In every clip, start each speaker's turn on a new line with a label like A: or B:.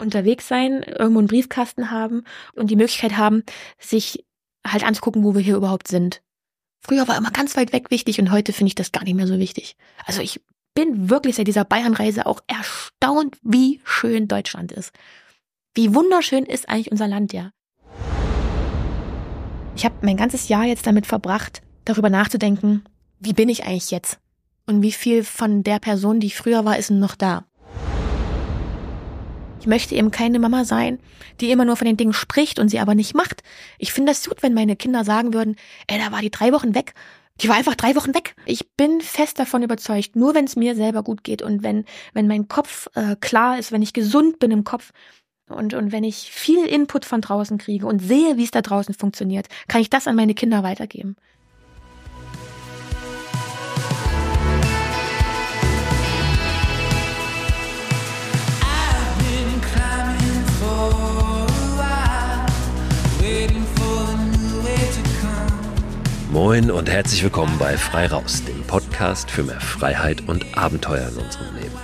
A: unterwegs sein, irgendwo einen Briefkasten haben und die Möglichkeit haben, sich halt anzugucken, wo wir hier überhaupt sind. Früher war immer ganz weit weg wichtig und heute finde ich das gar nicht mehr so wichtig. Also ich bin wirklich seit dieser Bayernreise auch erstaunt, wie schön Deutschland ist. Wie wunderschön ist eigentlich unser Land, ja. Ich habe mein ganzes Jahr jetzt damit verbracht, darüber nachzudenken, wie bin ich eigentlich jetzt? Und wie viel von der Person, die ich früher war, ist noch da? Ich möchte eben keine Mama sein, die immer nur von den Dingen spricht und sie aber nicht macht. Ich finde das gut, wenn meine Kinder sagen würden, ey, da war die drei Wochen weg. Die war einfach drei Wochen weg. Ich bin fest davon überzeugt, nur wenn es mir selber gut geht und wenn, wenn mein Kopf äh, klar ist, wenn ich gesund bin im Kopf, und, und wenn ich viel Input von draußen kriege und sehe, wie es da draußen funktioniert, kann ich das an meine Kinder weitergeben.
B: Moin und herzlich willkommen bei Frei Raus, dem Podcast für mehr Freiheit und Abenteuer in unserem Leben.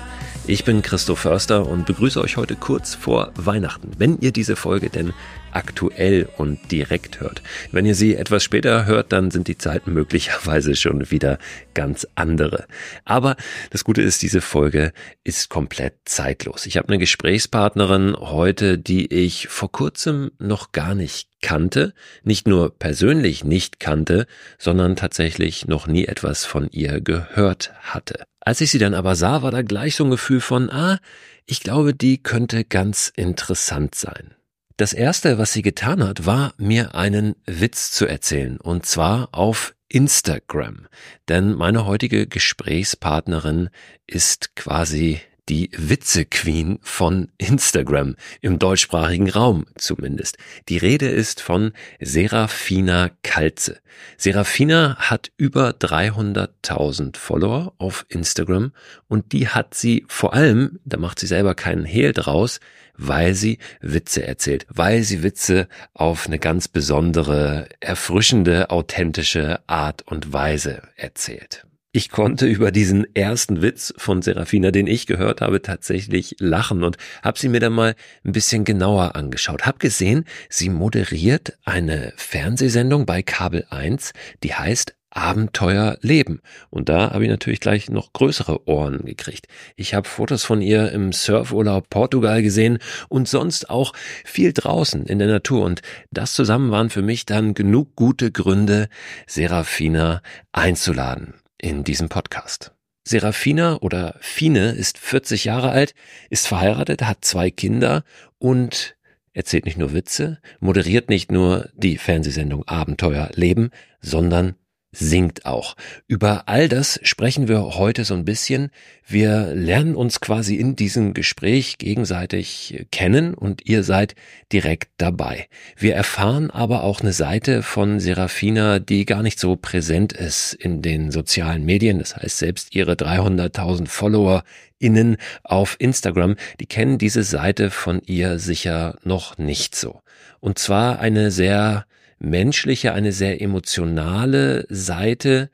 B: Ich bin Christoph Förster und begrüße euch heute kurz vor Weihnachten, wenn ihr diese Folge denn aktuell und direkt hört. Wenn ihr sie etwas später hört, dann sind die Zeiten möglicherweise schon wieder ganz andere. Aber das Gute ist, diese Folge ist komplett zeitlos. Ich habe eine Gesprächspartnerin heute, die ich vor kurzem noch gar nicht kannte, nicht nur persönlich nicht kannte, sondern tatsächlich noch nie etwas von ihr gehört hatte. Als ich sie dann aber sah, war da gleich so ein Gefühl von, ah, ich glaube, die könnte ganz interessant sein. Das erste, was sie getan hat, war, mir einen Witz zu erzählen, und zwar auf Instagram. Denn meine heutige Gesprächspartnerin ist quasi die Witze-Queen von Instagram, im deutschsprachigen Raum zumindest. Die Rede ist von Serafina Kalze. Serafina hat über 300.000 Follower auf Instagram und die hat sie vor allem, da macht sie selber keinen Hehl draus, weil sie Witze erzählt, weil sie Witze auf eine ganz besondere, erfrischende, authentische Art und Weise erzählt. Ich konnte über diesen ersten Witz von Serafina, den ich gehört habe, tatsächlich lachen und habe sie mir dann mal ein bisschen genauer angeschaut. Hab gesehen, sie moderiert eine Fernsehsendung bei Kabel 1, die heißt Abenteuer leben. Und da habe ich natürlich gleich noch größere Ohren gekriegt. Ich habe Fotos von ihr im Surfurlaub Portugal gesehen und sonst auch viel draußen in der Natur. Und das zusammen waren für mich dann genug gute Gründe, Serafina einzuladen in diesem Podcast. Serafina oder Fine ist 40 Jahre alt, ist verheiratet, hat zwei Kinder und erzählt nicht nur Witze, moderiert nicht nur die Fernsehsendung Abenteuer Leben, sondern singt auch. Über all das sprechen wir heute so ein bisschen. Wir lernen uns quasi in diesem Gespräch gegenseitig kennen und ihr seid direkt dabei. Wir erfahren aber auch eine Seite von Serafina, die gar nicht so präsent ist in den sozialen Medien. Das heißt, selbst ihre 300.000 Follower innen auf Instagram, die kennen diese Seite von ihr sicher noch nicht so. Und zwar eine sehr menschliche, eine sehr emotionale Seite,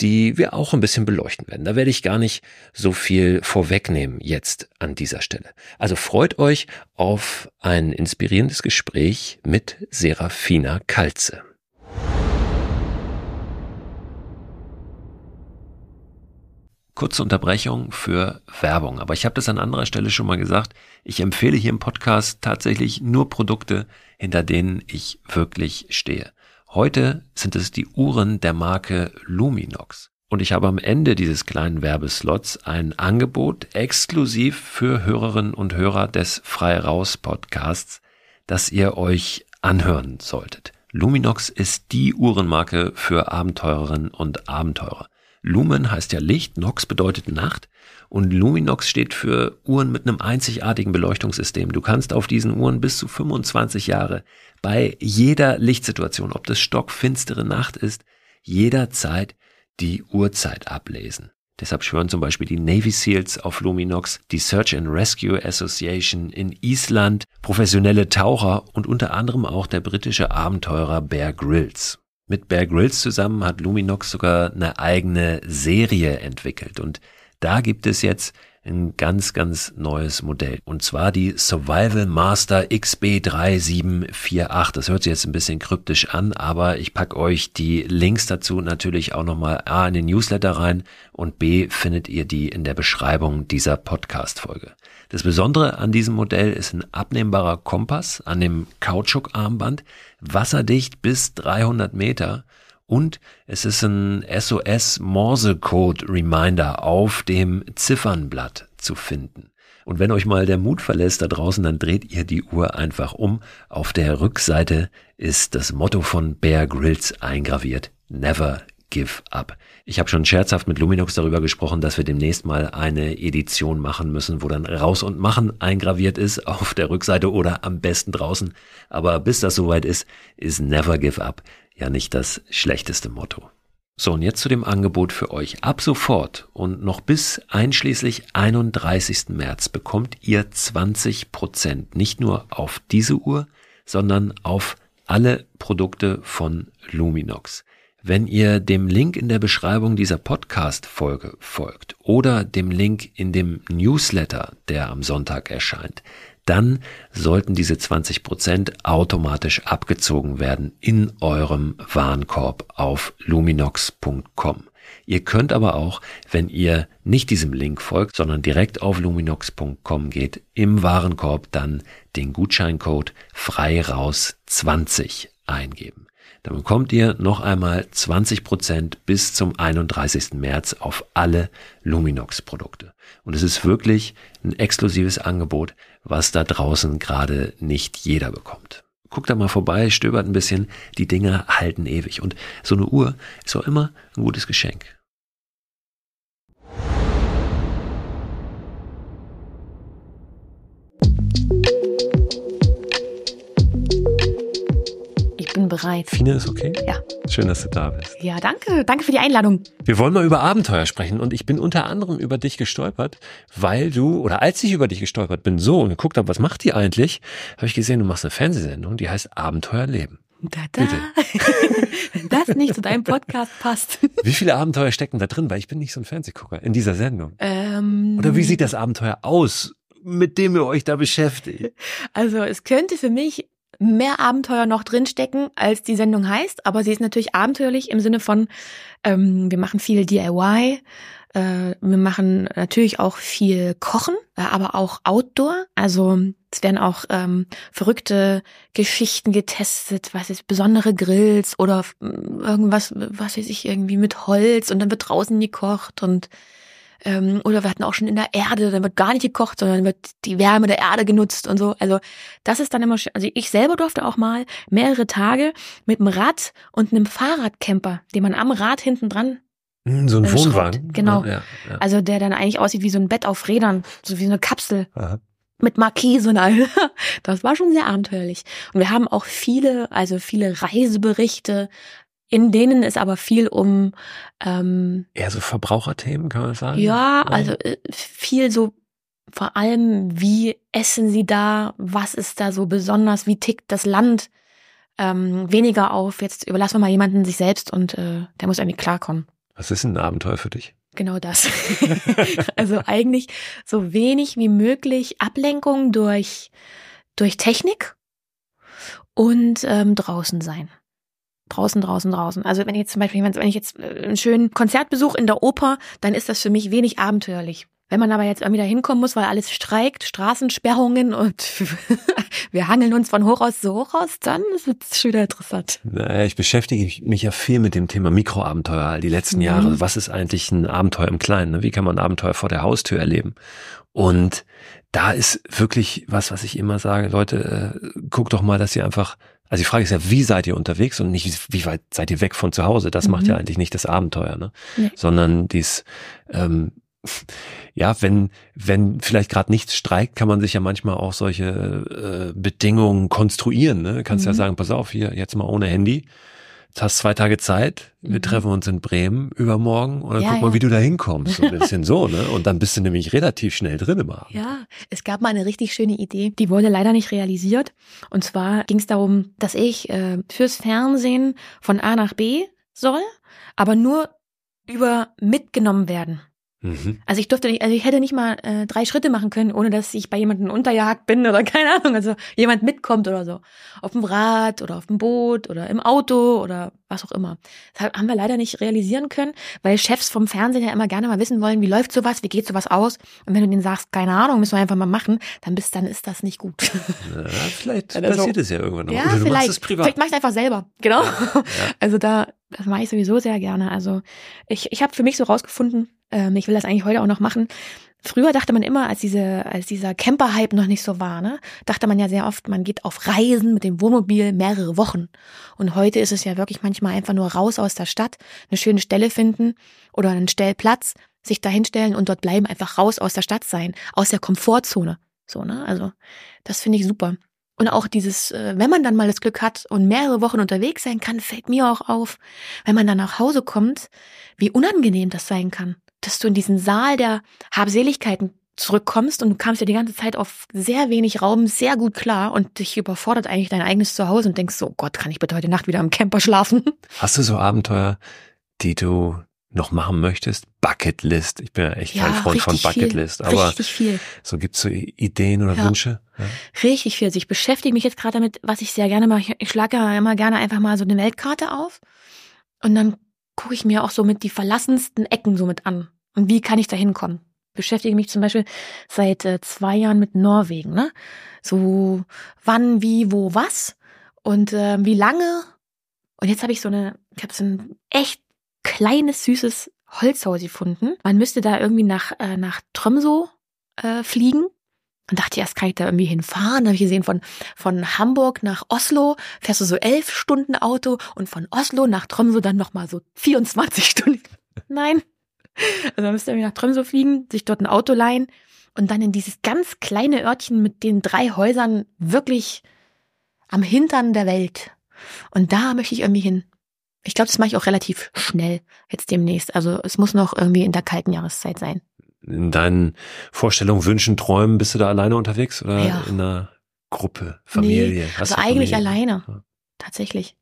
B: die wir auch ein bisschen beleuchten werden. Da werde ich gar nicht so viel vorwegnehmen jetzt an dieser Stelle. Also freut euch auf ein inspirierendes Gespräch mit Serafina Kalze. Kurze Unterbrechung für Werbung. Aber ich habe das an anderer Stelle schon mal gesagt. Ich empfehle hier im Podcast tatsächlich nur Produkte, hinter denen ich wirklich stehe. Heute sind es die Uhren der Marke Luminox. Und ich habe am Ende dieses kleinen Werbeslots ein Angebot exklusiv für Hörerinnen und Hörer des Frei Raus Podcasts, das ihr euch anhören solltet. Luminox ist die Uhrenmarke für Abenteurerinnen und Abenteurer. Lumen heißt ja Licht, Nox bedeutet Nacht und Luminox steht für Uhren mit einem einzigartigen Beleuchtungssystem. Du kannst auf diesen Uhren bis zu 25 Jahre bei jeder Lichtsituation, ob das stockfinstere Nacht ist, jederzeit die Uhrzeit ablesen. Deshalb schwören zum Beispiel die Navy SEALs auf Luminox, die Search and Rescue Association in Island, professionelle Taucher und unter anderem auch der britische Abenteurer Bear Grylls. Mit Bear Grylls zusammen hat Luminox sogar eine eigene Serie entwickelt und da gibt es jetzt ein ganz, ganz neues Modell. Und zwar die Survival Master XB3748. Das hört sich jetzt ein bisschen kryptisch an, aber ich packe euch die Links dazu natürlich auch nochmal A in den Newsletter rein und B findet ihr die in der Beschreibung dieser Podcast-Folge. Das Besondere an diesem Modell ist ein abnehmbarer Kompass an dem Kautschukarmband, wasserdicht bis 300 Meter und es ist ein SOS Morse Code Reminder auf dem Ziffernblatt zu finden. Und wenn euch mal der Mut verlässt da draußen, dann dreht ihr die Uhr einfach um. Auf der Rückseite ist das Motto von Bear Grylls eingraviert. Never give up. Ich habe schon scherzhaft mit Luminox darüber gesprochen, dass wir demnächst mal eine Edition machen müssen, wo dann raus und machen eingraviert ist auf der Rückseite oder am besten draußen. Aber bis das soweit ist, ist Never give up ja nicht das schlechteste Motto. So, und jetzt zu dem Angebot für euch. Ab sofort und noch bis einschließlich 31. März bekommt ihr 20 Prozent nicht nur auf diese Uhr, sondern auf alle Produkte von Luminox. Wenn ihr dem Link in der Beschreibung dieser Podcast-Folge folgt oder dem Link in dem Newsletter, der am Sonntag erscheint, dann sollten diese 20 Prozent automatisch abgezogen werden in eurem Warenkorb auf luminox.com. Ihr könnt aber auch, wenn ihr nicht diesem Link folgt, sondern direkt auf luminox.com geht, im Warenkorb dann den Gutscheincode frei raus 20 eingeben. Dann bekommt ihr noch einmal 20 Prozent bis zum 31. März auf alle Luminox Produkte. Und es ist wirklich ein exklusives Angebot, was da draußen gerade nicht jeder bekommt. Guckt da mal vorbei, stöbert ein bisschen, die Dinger halten ewig. Und so eine Uhr ist auch immer ein gutes Geschenk.
A: Bereit.
B: Fine ist okay?
A: Ja.
B: Schön, dass du da bist.
A: Ja, danke. Danke für die Einladung.
B: Wir wollen mal über Abenteuer sprechen und ich bin unter anderem über dich gestolpert, weil du, oder als ich über dich gestolpert bin, so und geguckt habe, was macht die eigentlich, habe ich gesehen, du machst eine Fernsehsendung, die heißt Abenteuerleben.
A: Da, da. Bitte. Wenn das nicht zu deinem Podcast passt.
B: Wie viele Abenteuer stecken da drin? Weil ich bin nicht so ein Fernsehgucker in dieser Sendung.
A: Ähm,
B: Oder wie sieht das Abenteuer aus, mit dem ihr euch da beschäftigt?
A: Also es könnte für mich mehr Abenteuer noch drinstecken, als die Sendung heißt, aber sie ist natürlich abenteuerlich im Sinne von, ähm, wir machen viel DIY, äh, wir machen natürlich auch viel Kochen, äh, aber auch Outdoor. Also es werden auch ähm, verrückte Geschichten getestet, was ist besondere Grills oder irgendwas, was weiß ich, irgendwie mit Holz und dann wird draußen gekocht und ähm, oder wir hatten auch schon in der Erde, dann wird gar nicht gekocht, sondern wird die Wärme der Erde genutzt und so. Also das ist dann immer schön. Also ich selber durfte auch mal mehrere Tage mit einem Rad und einem Fahrradcamper, den man am Rad hinten dran
B: hm, so ein äh, Wohnwagen.
A: Genau. Ja, ja. Also der dann eigentlich aussieht wie so ein Bett auf Rädern, so wie so eine Kapsel. Aha. Mit Markise und all. Das war schon sehr abenteuerlich. Und wir haben auch viele, also viele Reiseberichte, in denen es aber viel um ähm,
B: eher so Verbraucherthemen kann man sagen.
A: Ja, also äh, viel so vor allem, wie essen sie da, was ist da so besonders, wie tickt das Land, ähm, weniger auf, jetzt überlassen wir mal jemanden sich selbst und äh, der muss irgendwie klarkommen.
B: Was ist ein Abenteuer für dich?
A: Genau das. also eigentlich so wenig wie möglich Ablenkung durch, durch Technik und ähm, draußen sein draußen, draußen, draußen. Also wenn ich jetzt zum Beispiel, wenn ich jetzt äh, einen schönen Konzertbesuch in der Oper, dann ist das für mich wenig abenteuerlich. Wenn man aber jetzt irgendwie da hinkommen muss, weil alles streikt, Straßensperrungen und wir hangeln uns von Hochhaus zu Hochhaus, dann wird es schon wieder interessant.
B: Naja, ich beschäftige mich ja viel mit dem Thema Mikroabenteuer die letzten Jahre. Mhm. Was ist eigentlich ein Abenteuer im Kleinen? Ne? Wie kann man ein Abenteuer vor der Haustür erleben? Und da ist wirklich was, was ich immer sage, Leute, äh, guckt doch mal, dass ihr einfach also die Frage ist ja, wie seid ihr unterwegs und nicht, wie weit seid ihr weg von zu Hause? Das mhm. macht ja mhm. eigentlich nicht das Abenteuer, ne? Nee. Sondern dies, ähm, ja, wenn, wenn vielleicht gerade nichts streikt, kann man sich ja manchmal auch solche äh, Bedingungen konstruieren. Ne? Du kannst mhm. ja sagen, pass auf, hier jetzt mal ohne Handy hast zwei Tage Zeit, wir mhm. treffen uns in Bremen übermorgen und dann ja, guck mal, ja. wie du da hinkommst. So ein bisschen so, ne? Und dann bist du nämlich relativ schnell drin im Abend.
A: Ja, es gab mal eine richtig schöne Idee, die wurde leider nicht realisiert. Und zwar ging es darum, dass ich äh, fürs Fernsehen von A nach B soll, aber nur über mitgenommen werden. Mhm. Also ich durfte nicht, also ich hätte nicht mal äh, drei Schritte machen können, ohne dass ich bei jemandem unterjagt bin oder keine Ahnung, also jemand mitkommt oder so. Auf dem Rad oder auf dem Boot oder im Auto oder was auch immer. Das haben wir leider nicht realisieren können, weil Chefs vom Fernsehen ja immer gerne mal wissen wollen, wie läuft sowas, wie geht sowas aus. Und wenn du denen sagst, keine Ahnung, müssen wir einfach mal machen, dann bist, dann ist das nicht gut.
B: Ja, vielleicht also, passiert es ja irgendwann noch.
A: Ja, oder du vielleicht, machst es privat. Vielleicht mach ich es einfach selber, genau. Ja. Also da, das mache ich sowieso sehr gerne. Also ich, ich habe für mich so rausgefunden, ähm, ich will das eigentlich heute auch noch machen. Früher dachte man immer, als diese, als dieser Camper-Hype noch nicht so war, ne, dachte man ja sehr oft, man geht auf Reisen mit dem Wohnmobil mehrere Wochen. Und heute ist es ja wirklich manchmal einfach nur raus aus der Stadt, eine schöne Stelle finden oder einen Stellplatz, sich dahinstellen und dort bleiben, einfach raus aus der Stadt sein, aus der Komfortzone. So, ne? Also, das finde ich super. Und auch dieses, äh, wenn man dann mal das Glück hat und mehrere Wochen unterwegs sein kann, fällt mir auch auf, wenn man dann nach Hause kommt, wie unangenehm das sein kann dass du in diesen Saal der Habseligkeiten zurückkommst und du kamst ja die ganze Zeit auf sehr wenig Raum sehr gut klar und dich überfordert eigentlich dein eigenes Zuhause und denkst so, Gott, kann ich bitte heute Nacht wieder im Camper schlafen?
B: Hast du so Abenteuer, die du noch machen möchtest? Bucketlist. Ich bin ja echt ja, kein Freund von Bucketlist,
A: viel, aber richtig viel.
B: so gibt's so Ideen oder ja. Wünsche? Ja.
A: Richtig viel. Also ich beschäftige mich jetzt gerade damit, was ich sehr gerne mache. Ich schlage ja immer gerne einfach mal so eine Weltkarte auf und dann gucke ich mir auch so mit die verlassensten Ecken so mit an. Und wie kann ich da hinkommen? Beschäftige mich zum Beispiel seit äh, zwei Jahren mit Norwegen, ne? So wann, wie, wo, was und äh, wie lange. Und jetzt habe ich so eine, ich habe so ein echt kleines, süßes Holzhaus gefunden. Man müsste da irgendwie nach, äh, nach Tromso äh, fliegen. Und dachte erst, kann ich da irgendwie hinfahren? Da habe ich gesehen, von, von Hamburg nach Oslo fährst du so elf Stunden Auto und von Oslo nach Tromso dann nochmal so 24 Stunden. Nein, also man müsste irgendwie nach Tromsø fliegen, sich dort ein Auto leihen und dann in dieses ganz kleine Örtchen mit den drei Häusern wirklich am Hintern der Welt. Und da möchte ich irgendwie hin. Ich glaube, das mache ich auch relativ schnell jetzt demnächst. Also es muss noch irgendwie in der kalten Jahreszeit sein.
B: In deinen Vorstellungen, Wünschen, Träumen, bist du da alleine unterwegs oder
A: ja.
B: in einer Gruppe, Familie?
A: Nee, also eigentlich Familie? alleine. Ja. Tatsächlich.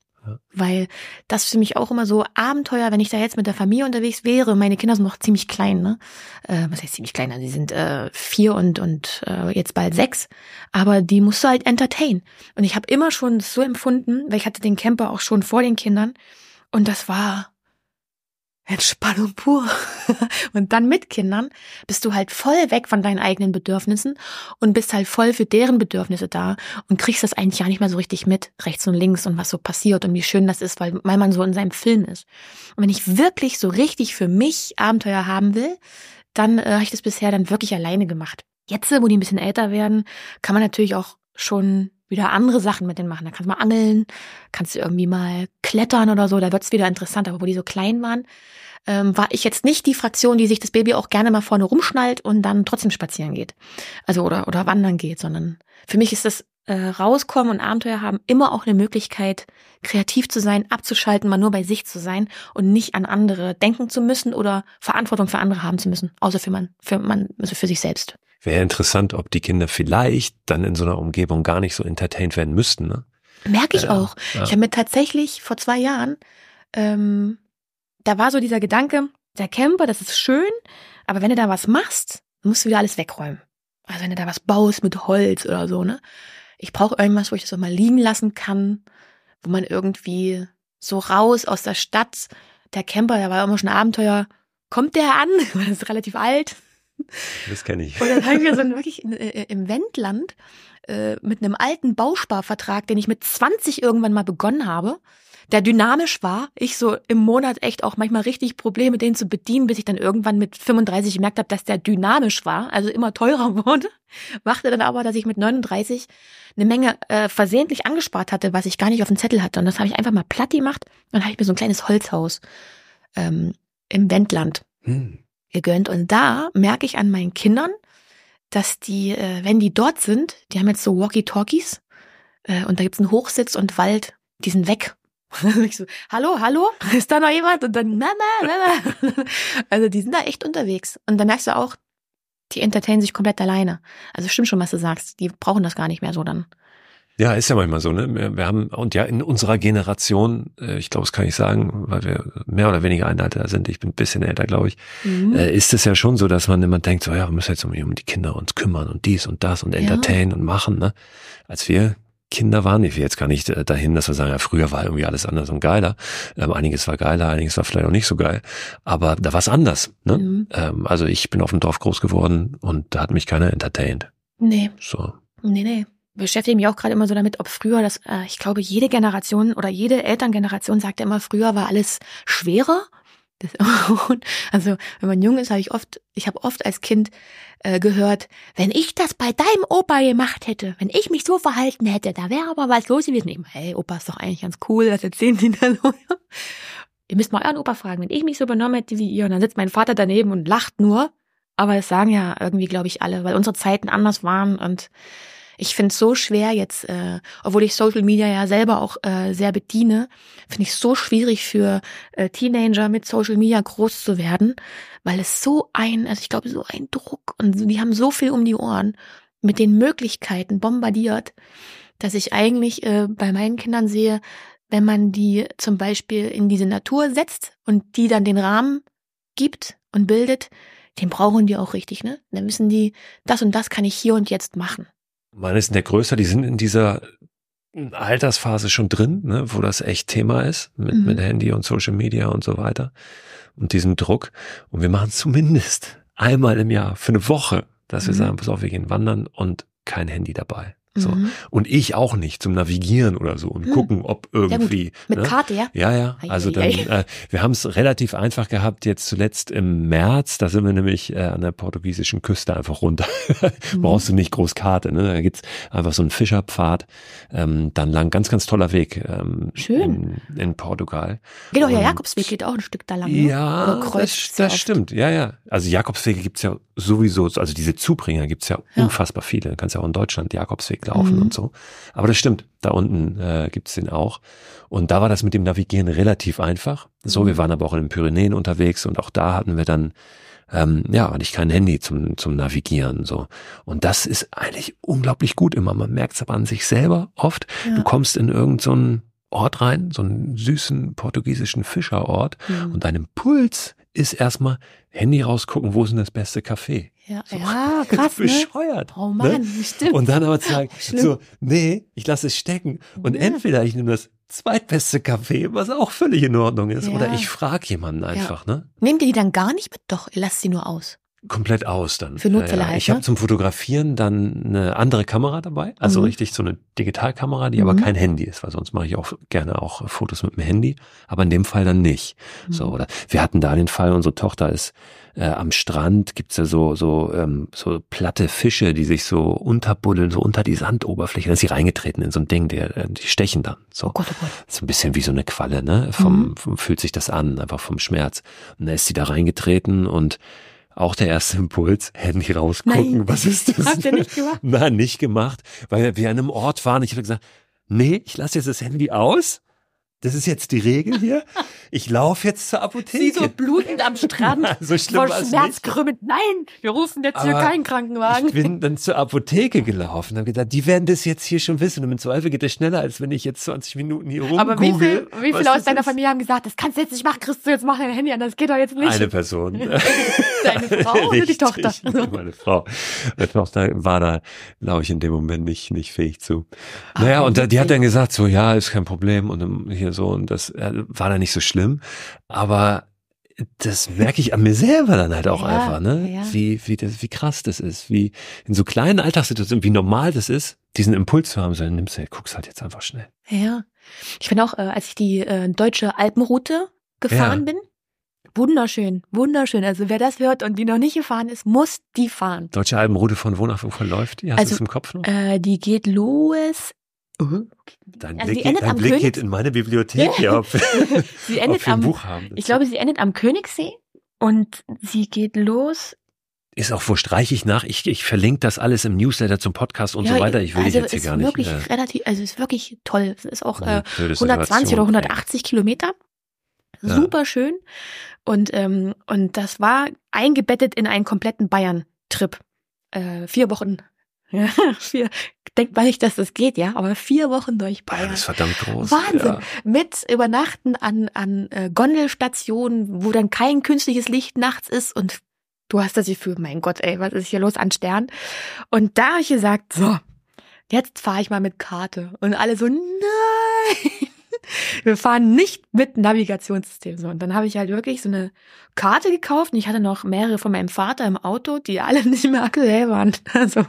A: Weil das für mich auch immer so Abenteuer, wenn ich da jetzt mit der Familie unterwegs wäre. Meine Kinder sind noch ziemlich klein, ne? Äh, was heißt ziemlich klein? Also die sind äh, vier und und äh, jetzt bald sechs. Aber die musst du halt entertain. Und ich habe immer schon so empfunden, weil ich hatte den Camper auch schon vor den Kindern. Und das war Entspannung pur. und dann mit Kindern bist du halt voll weg von deinen eigenen Bedürfnissen und bist halt voll für deren Bedürfnisse da und kriegst das eigentlich ja nicht mehr so richtig mit, rechts und links und was so passiert und wie schön das ist, weil, weil man so in seinem Film ist. Und wenn ich wirklich so richtig für mich Abenteuer haben will, dann äh, habe ich das bisher dann wirklich alleine gemacht. Jetzt, wo die ein bisschen älter werden, kann man natürlich auch schon wieder andere Sachen mit denen machen. Da kannst du mal angeln, kannst du irgendwie mal klettern oder so, da wird's wieder interessant. Aber wo die so klein waren, ähm, war ich jetzt nicht die Fraktion, die sich das Baby auch gerne mal vorne rumschnallt und dann trotzdem spazieren geht. Also oder, oder wandern geht, sondern für mich ist das äh, rauskommen und Abenteuer haben immer auch eine Möglichkeit, kreativ zu sein, abzuschalten, mal nur bei sich zu sein und nicht an andere denken zu müssen oder Verantwortung für andere haben zu müssen, außer für man, für man, also für sich selbst.
B: Wäre interessant, ob die Kinder vielleicht dann in so einer Umgebung gar nicht so entertained werden müssten, ne?
A: Merke ich ja, auch. Ja. Ich habe mir tatsächlich vor zwei Jahren, ähm, da war so dieser Gedanke, der Camper, das ist schön, aber wenn du da was machst, musst du wieder alles wegräumen. Also wenn du da was baust mit Holz oder so, ne? Ich brauche irgendwas, wo ich das auch mal liegen lassen kann, wo man irgendwie so raus aus der Stadt, der Camper, der war immer schon ein Abenteuer, kommt der an? Das ist relativ alt.
B: Das kenne ich.
A: Und dann haben wir so ein wirklich äh, im Wendland äh, mit einem alten Bausparvertrag, den ich mit 20 irgendwann mal begonnen habe, der dynamisch war. Ich so im Monat echt auch manchmal richtig Probleme, den zu bedienen, bis ich dann irgendwann mit 35 gemerkt habe, dass der dynamisch war, also immer teurer wurde. Machte dann aber, dass ich mit 39 eine Menge äh, versehentlich angespart hatte, was ich gar nicht auf dem Zettel hatte. Und das habe ich einfach mal platt gemacht und habe ich mir so ein kleines Holzhaus ähm, im Wendland hm gegönnt. Und da merke ich an meinen Kindern, dass die, äh, wenn die dort sind, die haben jetzt so Walkie-Talkies äh, und da gibt's einen Hochsitz und Wald, die sind weg. ich so, hallo, hallo, ist da noch jemand? Und dann, Mama, Mama. Also die sind da echt unterwegs. Und dann merkst du auch, die entertainen sich komplett alleine. Also stimmt schon, was du sagst. Die brauchen das gar nicht mehr so dann.
B: Ja, ist ja manchmal so, ne? Wir, wir haben, und ja, in unserer Generation, äh, ich glaube, das kann ich sagen, weil wir mehr oder weniger ein Alter sind, ich bin ein bisschen älter, glaube ich,
A: Mhm.
B: äh, ist es ja schon so, dass man immer denkt, so, ja, wir müssen jetzt um, um die Kinder uns kümmern und dies und das und entertainen und machen, ne? Als wir Kinder waren, ich will jetzt gar nicht äh, dahin, dass wir sagen, ja, früher war irgendwie alles anders und geiler. Ähm, einiges war geiler, einiges war vielleicht auch nicht so geil. Aber da war es anders, ne?
A: Mhm.
B: Ähm, also ich bin auf dem Dorf groß geworden und da hat mich keiner entertained.
A: Nee,
B: So.
A: nee, nee. Beschäftige mich auch gerade immer so damit, ob früher das, äh, ich glaube, jede Generation oder jede Elterngeneration sagte immer, früher war alles schwerer. Das, also, wenn man jung ist, habe ich oft, ich habe oft als Kind äh, gehört, wenn ich das bei deinem Opa gemacht hätte, wenn ich mich so verhalten hätte, da wäre aber was los gewesen. Ich, hey, Opa ist doch eigentlich ganz cool, was erzählen Sie da so? Ihr müsst mal euren Opa fragen, wenn ich mich so benommen hätte wie ihr, und dann sitzt mein Vater daneben und lacht nur. Aber es sagen ja irgendwie, glaube ich, alle, weil unsere Zeiten anders waren und ich finde es so schwer jetzt, äh, obwohl ich Social Media ja selber auch äh, sehr bediene, finde ich es so schwierig für äh, Teenager mit Social Media groß zu werden, weil es so ein, also ich glaube, so ein Druck und die haben so viel um die Ohren mit den Möglichkeiten bombardiert, dass ich eigentlich äh, bei meinen Kindern sehe, wenn man die zum Beispiel in diese Natur setzt und die dann den Rahmen gibt und bildet, den brauchen die auch richtig, ne? Dann wissen die, das und das kann ich hier und jetzt machen.
B: Meine sind ja größer, die sind in dieser Altersphase schon drin, ne, wo das echt Thema ist, mit,
A: Mhm.
B: mit Handy und Social Media und so weiter und diesem Druck. Und wir machen zumindest einmal im Jahr für eine Woche, dass wir
A: Mhm.
B: sagen, pass auf, wir gehen wandern und kein Handy dabei. So.
A: Mhm.
B: Und ich auch nicht zum Navigieren oder so und
A: Hm.
B: gucken, ob irgendwie.
A: Mit
B: ne?
A: Karte, ja?
B: Ja, ja. Also dann, äh, wir haben es relativ einfach gehabt jetzt zuletzt im März. Da sind wir nämlich äh, an der portugiesischen Küste einfach runter.
A: Mhm.
B: Brauchst du nicht groß Karte. Ne? Da gibt's einfach so einen Fischerpfad. Ähm, dann lang, ganz, ganz toller Weg ähm,
A: Schön.
B: In, in Portugal.
A: Geht auch der Jakobsweg, geht auch ein Stück da lang. ne?
B: Ja, das, das stimmt. Ja, ja. Also Jakobswege gibt's ja sowieso, also diese Zubringer gibt's ja,
A: Ja.
B: unfassbar viele. Du kannst ja auch in Deutschland Jakobsweg laufen
A: Mhm.
B: und so. Aber das stimmt. Da unten äh, gibt's den auch. Und da war das mit dem Navigieren relativ einfach. So,
A: Mhm.
B: wir waren aber auch in den Pyrenäen unterwegs und auch da hatten wir dann ähm, ja, hatte ich kein Handy zum, zum Navigieren, so. Und das ist eigentlich unglaublich gut immer. Man merkt es aber an sich selber oft.
A: Ja.
B: Du kommst in irgendeinen Ort rein, so einen süßen portugiesischen Fischerort
A: Mhm.
B: und dein Impuls ist erstmal Handy rausgucken, wo ist denn das beste Café?
A: Ja,
B: So.
A: ja krass, ne?
B: Bescheuert.
A: Oh Mann,
B: ne?
A: stimmt.
B: Und dann aber zu sagen,
A: Schlimm.
B: so, nee, ich lasse es stecken. Und
A: Ja.
B: entweder ich nehme das zweitbeste Café, was auch völlig in Ordnung ist,
A: Ja.
B: oder ich frage jemanden einfach, ne?
A: Nehmt ihr die dann gar nicht mit? Doch, ihr lasst sie nur aus.
B: Komplett aus dann.
A: Für Notfälle
B: ja, ja. Ich habe zum Fotografieren dann eine andere Kamera dabei, also
A: Mhm.
B: richtig so eine Digitalkamera, die aber
A: Mhm.
B: kein Handy ist, weil sonst mache ich auch gerne auch Fotos mit dem Handy, aber in dem Fall dann nicht. So
A: Mhm.
B: oder wir hatten da den Fall, unsere Tochter ist äh, am Strand, gibt's ja so so ähm, so platte Fische, die sich so unterbuddeln, so unter die Sandoberfläche. Dann ist sie reingetreten in so ein Ding, der äh, die stechen dann. So
A: Oh Gott, oh Gott.
B: so ein bisschen wie so eine Qualle, ne? Vom,
A: Mhm.
B: vom fühlt sich das an, einfach vom Schmerz. Und dann ist sie da reingetreten und auch der erste Impuls, Handy rausgucken,
A: Nein.
B: was ist das?
A: Habt ihr nicht gemacht?
B: Nein, nicht gemacht, weil wir an einem Ort waren. Ich habe gesagt, nee, ich lasse jetzt das Handy aus. Das ist jetzt die Regel hier. Ich laufe jetzt zur Apotheke.
A: Sie so blutend am Strand.
B: so schlimm
A: Vor Schmerz krümmend. Nein, wir rufen jetzt hier
B: Aber
A: keinen Krankenwagen.
B: Ich bin dann zur Apotheke gelaufen und habe gedacht, die werden das jetzt hier schon wissen. Und im Zweifel geht das schneller, als wenn ich jetzt 20 Minuten hier rum
A: Aber wie viel, wie viele aus deiner
B: ist.
A: Familie haben gesagt, das kannst du jetzt nicht machen, Christo, jetzt mach dein Handy an, das geht doch jetzt nicht.
B: Eine Person.
A: Deine Frau oder die Tochter?
B: Meine Frau. Meine Tochter war da, glaube ich, in dem Moment nicht, nicht fähig zu. Naja,
A: Ach,
B: und da, die hat dann gesagt, so, ja, ist kein Problem und hier so, und das äh, war dann nicht so schlimm. Aber das merke ich an mir selber dann halt auch
A: Ja,
B: einfach, ne?
A: ja.
B: Wie, wie, das, wie krass das ist, wie in so kleinen Alltagssituationen, wie normal das ist, diesen Impuls zu haben, so dann nimmst du, guckst halt jetzt einfach schnell.
A: Ja. Ich finde auch, äh, als ich die äh, deutsche Alpenroute gefahren
B: Ja.
A: bin, wunderschön, wunderschön. Also wer das hört und die noch nicht gefahren ist, muss die fahren.
B: Deutsche Albenroute von wo nach wo verläuft die? Hast
A: Also,
B: du es im Kopf noch?
A: Äh, die geht los.
B: Dein
A: also
B: Blick, dein
A: am
B: Blick
A: Königs-
B: geht in meine Bibliothek, ja, ob,
A: Sie endet
B: ein
A: am,
B: Buch haben.
A: ich glaube, sie endet am Königssee und sie geht los.
B: Ist auch wurscht, reiche ich nach. Ich, ich verlinke das alles im Newsletter zum Podcast und so weiter. Ich will
A: also
B: dich jetzt hier
A: ist
B: gar nicht.
A: wirklich
B: äh,
A: relativ, also ist wirklich toll. Es ist auch äh,
B: blöde
A: 120 oder
B: Situation
A: 180 Kilometer.
B: Ja.
A: Super schön. Und, ähm, und das war eingebettet in einen kompletten Bayern-Trip. Äh, vier Wochen Ja, vier. Denkt man nicht, dass das geht, ja, aber vier Wochen durch Bayern.
B: Das ist verdammt groß.
A: Wahnsinn.
B: Ja.
A: Mit Übernachten an, an äh, Gondelstationen, wo dann kein künstliches Licht nachts ist und du hast das Gefühl, mein Gott, ey, was ist hier los an Stern? Und da habe ich gesagt, so, jetzt fahre ich mal mit Karte. Und alle so, nein, wir fahren nicht mit Navigationssystem. Und dann habe ich halt wirklich so eine Karte gekauft und ich hatte noch mehrere von meinem Vater im Auto, die alle nicht mehr aktuell waren. Also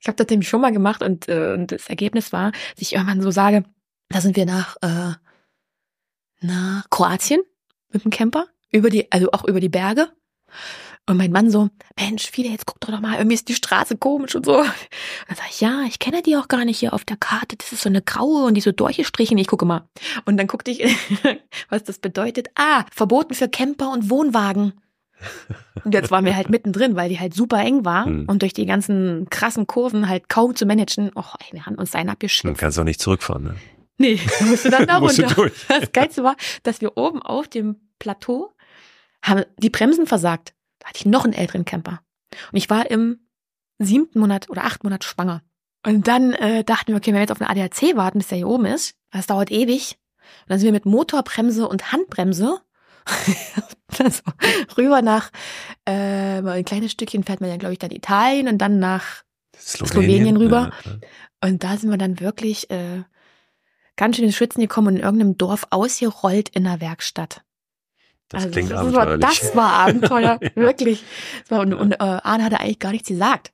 A: ich habe das nämlich schon mal gemacht und, äh, und das Ergebnis war, dass ich irgendwann so sage, da sind wir nach, äh, nach Kroatien mit dem Camper, über die, also auch über die Berge. Und mein Mann so, Mensch, viele, jetzt guck doch noch mal, irgendwie ist die Straße komisch und so. Und dann sag ich, ja, ich kenne die auch gar nicht hier auf der Karte. Das ist so eine graue und die so durchgestrichen. Ich gucke mal. Und dann guckte ich, was das bedeutet. Ah, verboten für Camper und Wohnwagen. Und jetzt waren wir halt mittendrin, weil die halt super eng war
B: Hm.
A: und durch die ganzen krassen Kurven halt kaum zu managen. Och, ey, wir haben uns einen
B: Man
A: abgeschwitzt.
B: kann es auch nicht zurückfahren, ne?
A: Nee, musst du dann da
B: du
A: runter.
B: durch.
A: Das Geilste war, dass wir oben auf dem Plateau haben die Bremsen versagt. Da hatte ich noch einen älteren Camper. Und ich war im siebten Monat oder achten Monat schwanger. Und dann äh, dachten wir, okay, wenn wir jetzt auf eine ADAC warten, bis der hier oben ist, das dauert ewig. Und dann sind wir mit Motorbremse und Handbremse also rüber nach äh, ein kleines Stückchen fährt man ja, glaube ich, dann Italien und dann nach Slowenien rüber.
B: Ja, ja.
A: und da sind wir dann wirklich äh, ganz schön ins Schwitzen gekommen und in irgendeinem Dorf ausgerollt in der Werkstatt.
B: Das
A: Also,
B: klingt
A: das
B: abenteuerlich.
A: War, das war Abenteuer, wirklich. War, und und äh, Arne hatte eigentlich gar nichts gesagt.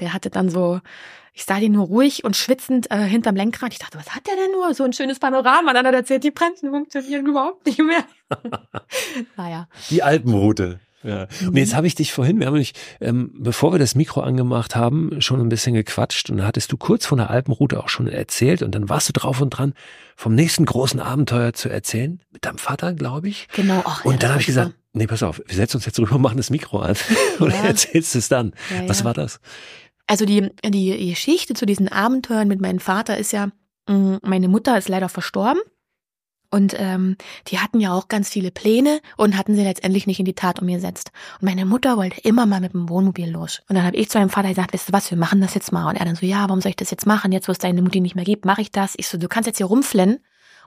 A: Der hatte dann so, ich sah den nur ruhig und schwitzend äh, hinterm Lenkrad. Ich dachte, was hat der denn nur? So ein schönes Panorama. Dann hat er erzählt, die Bremsen funktionieren überhaupt nicht mehr. naja.
B: Die Alpenroute. Ja. Und
A: Mhm.
B: jetzt habe ich dich vorhin, wir haben nämlich, ähm, bevor wir das Mikro angemacht haben, schon ein bisschen gequatscht und dann hattest du kurz von der Alpenroute auch schon erzählt und dann warst du drauf und dran, vom nächsten großen Abenteuer zu erzählen, mit deinem Vater, glaube ich.
A: Genau. Ach, ja,
B: Und dann
A: das
B: habe ich gesagt, nee, pass auf, wir setzen uns jetzt rüber, machen das Mikro an und
A: Ja.
B: erzählst es dann.
A: Ja,
B: Was
A: ja.
B: war das?
A: Also die, die Geschichte zu diesen Abenteuern mit meinem Vater ist ja, mh, meine Mutter ist leider verstorben. Und ähm, die hatten ja auch ganz viele Pläne und hatten sie letztendlich nicht in die Tat umgesetzt. Und meine Mutter wollte immer mal mit dem Wohnmobil los. Und dann habe ich zu meinem Vater gesagt, weißt du was, wir machen das jetzt mal. Und er dann so, ja, warum soll ich das jetzt machen? Jetzt, wo es deine Mutti nicht mehr gibt, mache ich das. Ich so, du kannst jetzt hier rumflennen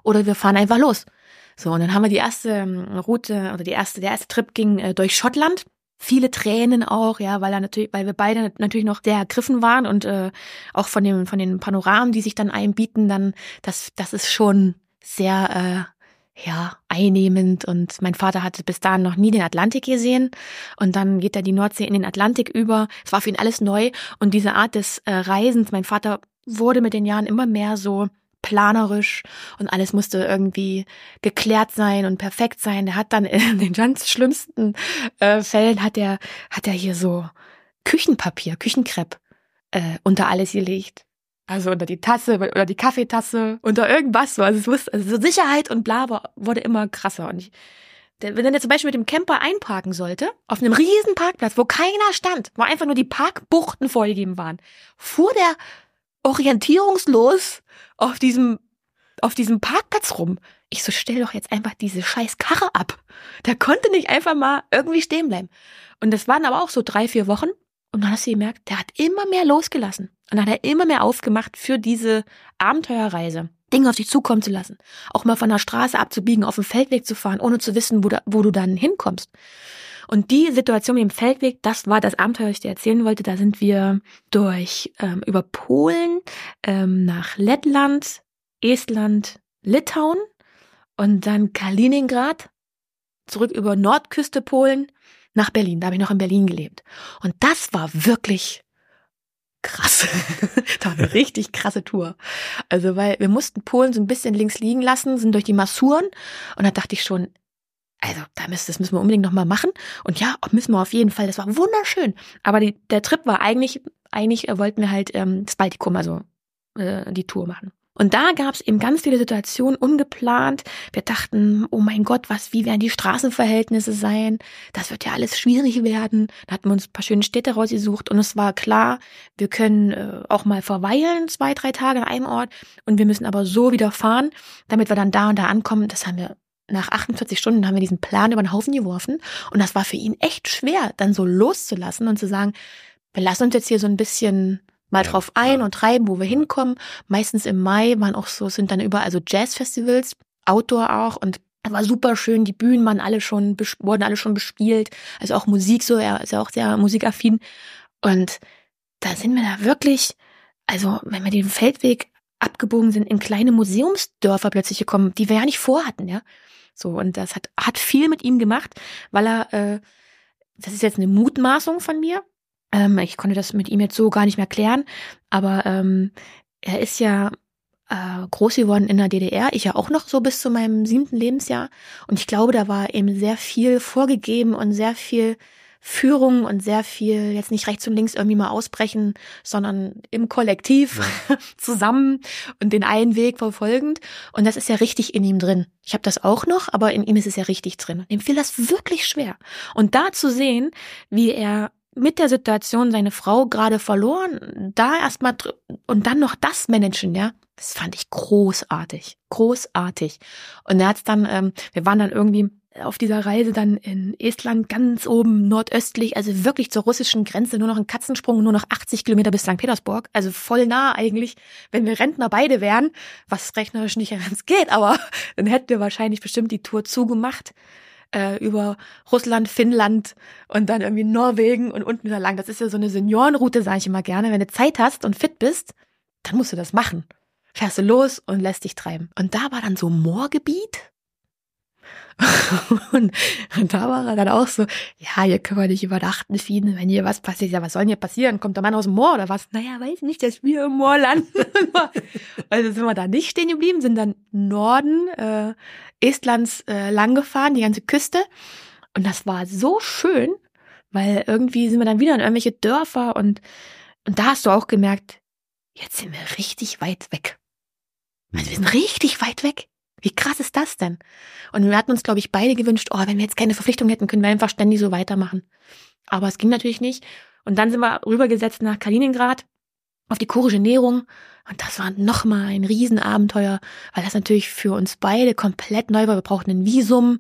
A: oder wir fahren einfach los. So, und dann haben wir die erste ähm, Route oder die erste, der erste Trip ging äh, durch Schottland. Viele Tränen auch, ja, weil er natürlich, weil wir beide natürlich noch sehr ergriffen waren und äh, auch von dem, von den Panoramen, die sich dann einbieten, dann, das, das ist schon sehr, äh, ja, einnehmend. Und mein Vater hatte bis dahin noch nie den Atlantik gesehen. Und dann geht er die Nordsee in den Atlantik über. Es war für ihn alles neu. Und diese Art des äh, Reisens, mein Vater wurde mit den Jahren immer mehr so planerisch und alles musste irgendwie geklärt sein und perfekt sein. Der hat dann in den ganz schlimmsten äh, Fällen hat er hat er hier so Küchenpapier, Küchenkrepp äh, unter alles gelegt. Also unter die Tasse oder die Kaffeetasse, unter irgendwas so. Also es wusste, also so Sicherheit und bla wurde immer krasser. Und ich, wenn er zum Beispiel mit dem Camper einparken sollte, auf einem riesen Parkplatz, wo keiner stand, wo einfach nur die Parkbuchten vorgegeben waren, fuhr der orientierungslos auf diesem, auf diesem Parkplatz rum. Ich so, stell doch jetzt einfach diese scheiß Karre ab. Der konnte nicht einfach mal irgendwie stehen bleiben. Und das waren aber auch so drei, vier Wochen. Und dann hast du gemerkt, der hat immer mehr losgelassen. Und dann hat er immer mehr aufgemacht für diese Abenteuerreise. Dinge auf dich zukommen zu lassen. Auch mal von der Straße abzubiegen, auf den Feldweg zu fahren, ohne zu wissen, wo, da, wo du dann hinkommst. Und die Situation mit dem Feldweg, das war das Abenteuer, das ich dir erzählen wollte. Da sind wir durch ähm, über Polen ähm, nach Lettland, Estland, Litauen und dann Kaliningrad, zurück über Nordküste Polen nach Berlin. Da habe ich noch in Berlin gelebt. Und das war wirklich krass. das war eine richtig krasse Tour. Also, weil wir mussten Polen so ein bisschen links liegen lassen, sind durch die Masuren und da dachte ich schon, also das müssen wir unbedingt nochmal machen. Und ja, müssen wir auf jeden Fall. Das war wunderschön. Aber die, der Trip war eigentlich, eigentlich wollten wir halt ähm, das Baltikum, also äh, die Tour machen. Und da gab es eben ganz viele Situationen ungeplant. Wir dachten, oh mein Gott, was, wie werden die Straßenverhältnisse sein? Das wird ja alles schwierig werden. Da hatten wir uns ein paar schöne Städte rausgesucht und es war klar, wir können äh, auch mal verweilen, zwei, drei Tage an einem Ort und wir müssen aber so wieder fahren, damit wir dann da und da ankommen. Das haben wir nach 48 Stunden haben wir diesen Plan über den Haufen geworfen und das war für ihn echt schwer, dann so loszulassen und zu sagen, wir lassen uns jetzt hier so ein bisschen mal ja, drauf ein ja. und treiben, wo wir hinkommen. Meistens im Mai waren auch so, sind dann überall so Jazzfestivals, Outdoor auch und war super schön, die Bühnen waren alle schon, wurden alle schon bespielt, also auch Musik so, er ist ja auch sehr musikaffin und da sind wir da wirklich, also wenn wir den Feldweg abgebogen sind, in kleine Museumsdörfer plötzlich gekommen, die wir ja nicht vorhatten, ja. So, und das hat, hat viel mit ihm gemacht, weil er, äh, das ist jetzt eine Mutmaßung von mir. Ähm, ich konnte das mit ihm jetzt so gar nicht mehr klären, aber ähm, er ist ja äh, groß geworden in der DDR, ich ja auch noch so bis zu meinem siebten Lebensjahr. Und ich glaube, da war eben sehr viel vorgegeben und sehr viel Führung und sehr viel jetzt nicht rechts und links irgendwie mal ausbrechen, sondern im Kollektiv ja. zusammen und den einen Weg verfolgend. Und das ist ja richtig in ihm drin. Ich habe das auch noch, aber in ihm ist es ja richtig drin. Ihm fiel das wirklich schwer. Und da zu sehen, wie er mit der Situation seine Frau gerade verloren, da erstmal und dann noch das managen, ja, das fand ich großartig, großartig. Und er hat's dann, ähm, wir waren dann irgendwie auf dieser Reise dann in Estland ganz oben nordöstlich, also wirklich zur russischen Grenze, nur noch ein Katzensprung, nur noch 80 Kilometer bis St. Petersburg, also voll nah eigentlich. Wenn wir Rentner beide wären, was rechnerisch nicht ganz geht, aber dann hätten wir wahrscheinlich bestimmt die Tour zugemacht äh, über Russland, Finnland und dann irgendwie Norwegen und unten wieder lang. Das ist ja so eine Seniorenroute, sage ich immer gerne. Wenn du Zeit hast und fit bist, dann musst du das machen. Fährst du los und lässt dich treiben. Und da war dann so Moorgebiet und, und da war er dann auch so, ja, hier können wir nicht übernachten, Fiene, wenn hier was passiert. Ja, was soll denn hier passieren? Kommt der Mann aus dem Moor oder was? Naja, weiß nicht, dass wir im Moor landen. also sind wir da nicht stehen geblieben, sind dann Norden äh, Estlands äh, lang gefahren, die ganze Küste. Und das war so schön, weil irgendwie sind wir dann wieder in irgendwelche Dörfer und, und da hast du auch gemerkt, jetzt sind wir richtig weit weg. Also wir sind richtig weit weg. Wie krass ist das denn? Und wir hatten uns, glaube ich, beide gewünscht, oh, wenn wir jetzt keine Verpflichtung hätten, können wir einfach ständig so weitermachen. Aber es ging natürlich nicht. Und dann sind wir rübergesetzt nach Kaliningrad auf die kurische Nährung. Und das war nochmal ein Riesenabenteuer, weil das natürlich für uns beide komplett neu war. Wir brauchten ein Visum.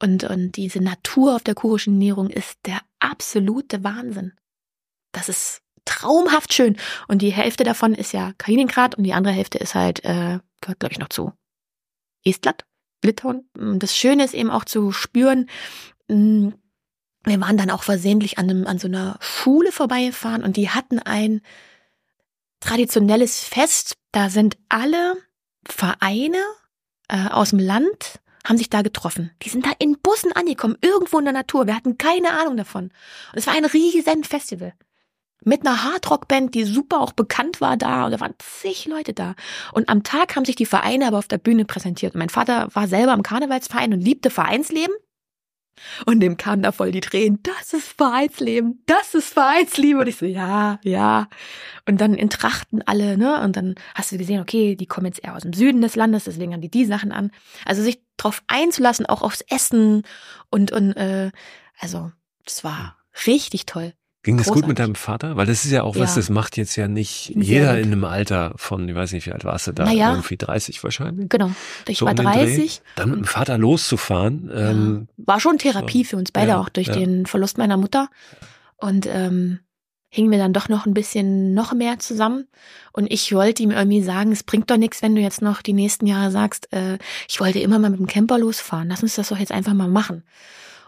A: Und, und diese Natur auf der kurischen Nährung ist der absolute Wahnsinn. Das ist traumhaft schön. Und die Hälfte davon ist ja Kaliningrad und die andere Hälfte ist halt, äh, gehört, glaube ich, noch zu Estland, Litauen. Das Schöne ist eben auch zu spüren, mm, wir waren dann auch versehentlich an, einem, an so einer Schule vorbeigefahren und die hatten ein traditionelles Fest. Da sind alle Vereine äh, aus dem Land haben sich da getroffen. Die sind da in Bussen angekommen, irgendwo in der Natur. Wir hatten keine Ahnung davon. Und es war ein riesen Festival mit einer Hardrock-Band, die super auch bekannt war da und da waren zig Leute da. Und am Tag haben sich die Vereine aber auf der Bühne präsentiert. Und mein Vater war selber im Karnevalsverein und liebte Vereinsleben. Und dem kamen da voll die Tränen. Das ist Vereinsleben. Das ist Vereinsleben. Und ich so, ja, ja. Und dann in Trachten alle, ne? Und dann hast du gesehen, okay, die kommen jetzt eher aus dem Süden des Landes, deswegen haben die die Sachen an. Also sich drauf einzulassen, auch aufs Essen und, und, äh, also, das war richtig toll.
B: Ging das gut mit deinem Vater? Weil das ist ja auch was, das macht jetzt ja nicht jeder gut. in einem Alter von, ich weiß nicht, wie alt warst du da? Naja, irgendwie 30 wahrscheinlich?
A: Genau. Ich so war 30.
B: Dann mit dem Vater loszufahren.
A: Ja. Ähm, war schon Therapie so. für uns beide, ja, auch durch ja. den Verlust meiner Mutter. Und ähm, hingen wir dann doch noch ein bisschen noch mehr zusammen. Und ich wollte ihm irgendwie sagen, es bringt doch nichts, wenn du jetzt noch die nächsten Jahre sagst, äh, ich wollte immer mal mit dem Camper losfahren. Lass uns das doch jetzt einfach mal machen.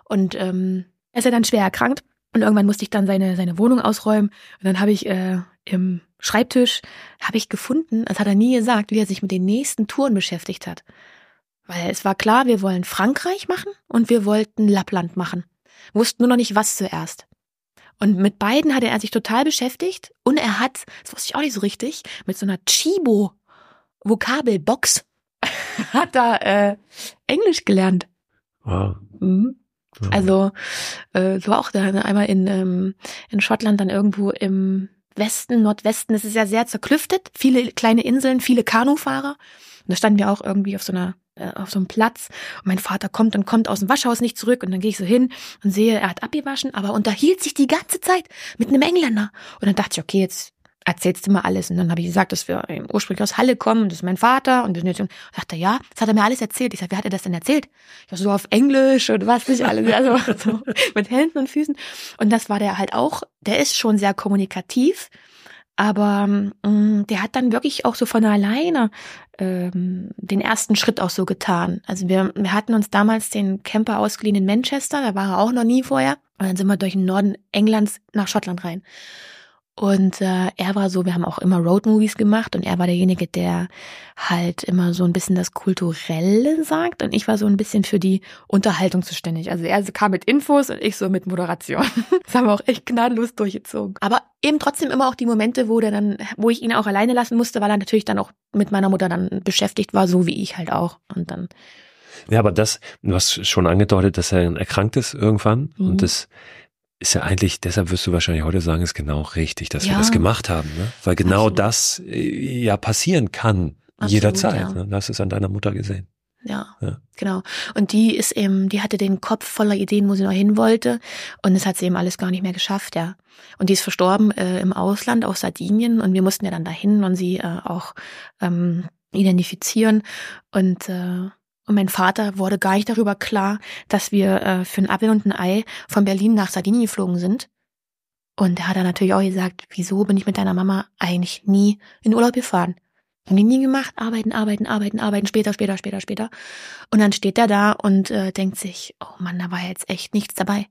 A: Und ähm, er ist ja dann schwer erkrankt und irgendwann musste ich dann seine, seine Wohnung ausräumen. Und dann habe ich äh, im Schreibtisch habe ich gefunden, das hat er nie gesagt, wie er sich mit den nächsten Touren beschäftigt hat. Weil es war klar, wir wollen Frankreich machen und wir wollten Lappland machen. Wussten nur noch nicht, was zuerst. Und mit beiden hatte er sich total beschäftigt und er hat, das wusste ich auch nicht so richtig, mit so einer Chibo Vokabelbox hat er äh, Englisch gelernt. Wow. Mhm. Also äh, so auch da einmal in, ähm, in Schottland dann irgendwo im Westen, Nordwesten, es ist ja sehr zerklüftet, viele kleine Inseln, viele Kanufahrer. Und da standen wir auch irgendwie auf so einer äh, auf so einem Platz. Und mein Vater kommt und kommt aus dem Waschhaus nicht zurück. Und dann gehe ich so hin und sehe, er hat abgewaschen, aber unterhielt sich die ganze Zeit mit einem Engländer. Und dann dachte ich, okay, jetzt erzählst du mal alles. Und dann habe ich gesagt, dass wir ursprünglich aus Halle kommen, das ist mein Vater. Und dann sagte ja, das hat er mir alles erzählt. Ich sage, wer hat er das denn erzählt? Ja, so auf Englisch und was nicht alles. Also so mit Händen und Füßen. Und das war der halt auch, der ist schon sehr kommunikativ. Aber ähm, der hat dann wirklich auch so von alleine ähm, den ersten Schritt auch so getan. Also wir, wir hatten uns damals den Camper ausgeliehen in Manchester, da war er auch noch nie vorher. Und dann sind wir durch den Norden Englands nach Schottland rein. Und äh, er war so, wir haben auch immer Roadmovies gemacht und er war derjenige, der halt immer so ein bisschen das Kulturelle sagt und ich war so ein bisschen für die Unterhaltung zuständig. Also er kam mit Infos und ich so mit Moderation. Das haben wir auch echt gnadenlos durchgezogen. Aber eben trotzdem immer auch die Momente, wo der dann, wo ich ihn auch alleine lassen musste, weil er natürlich dann auch mit meiner Mutter dann beschäftigt war, so wie ich halt auch. Und dann
B: ja, aber das, du hast schon angedeutet, dass er erkrankt ist irgendwann mhm. und das ist ja eigentlich, deshalb wirst du wahrscheinlich heute sagen, ist genau richtig, dass ja. wir das gemacht haben, ne? Weil genau Absolut. das äh, ja passieren kann Absolut, jederzeit. Ja. Ne? Du hast es an deiner Mutter gesehen.
A: Ja, ja, genau. Und die ist eben, die hatte den Kopf voller Ideen, wo sie noch hin wollte. Und es hat sie eben alles gar nicht mehr geschafft, ja. Und die ist verstorben äh, im Ausland, auf Sardinien. Und wir mussten ja dann dahin und sie äh, auch ähm, identifizieren. Und äh, und mein Vater wurde gar nicht darüber klar, dass wir äh, für ein Apfel und ein Ei von Berlin nach Sardinien geflogen sind. Und er hat dann natürlich auch gesagt, wieso bin ich mit deiner Mama eigentlich nie in Urlaub gefahren? Haben die nie gemacht, arbeiten, arbeiten, arbeiten, arbeiten, später, später, später, später. Und dann steht er da und äh, denkt sich, oh Mann, da war jetzt echt nichts dabei.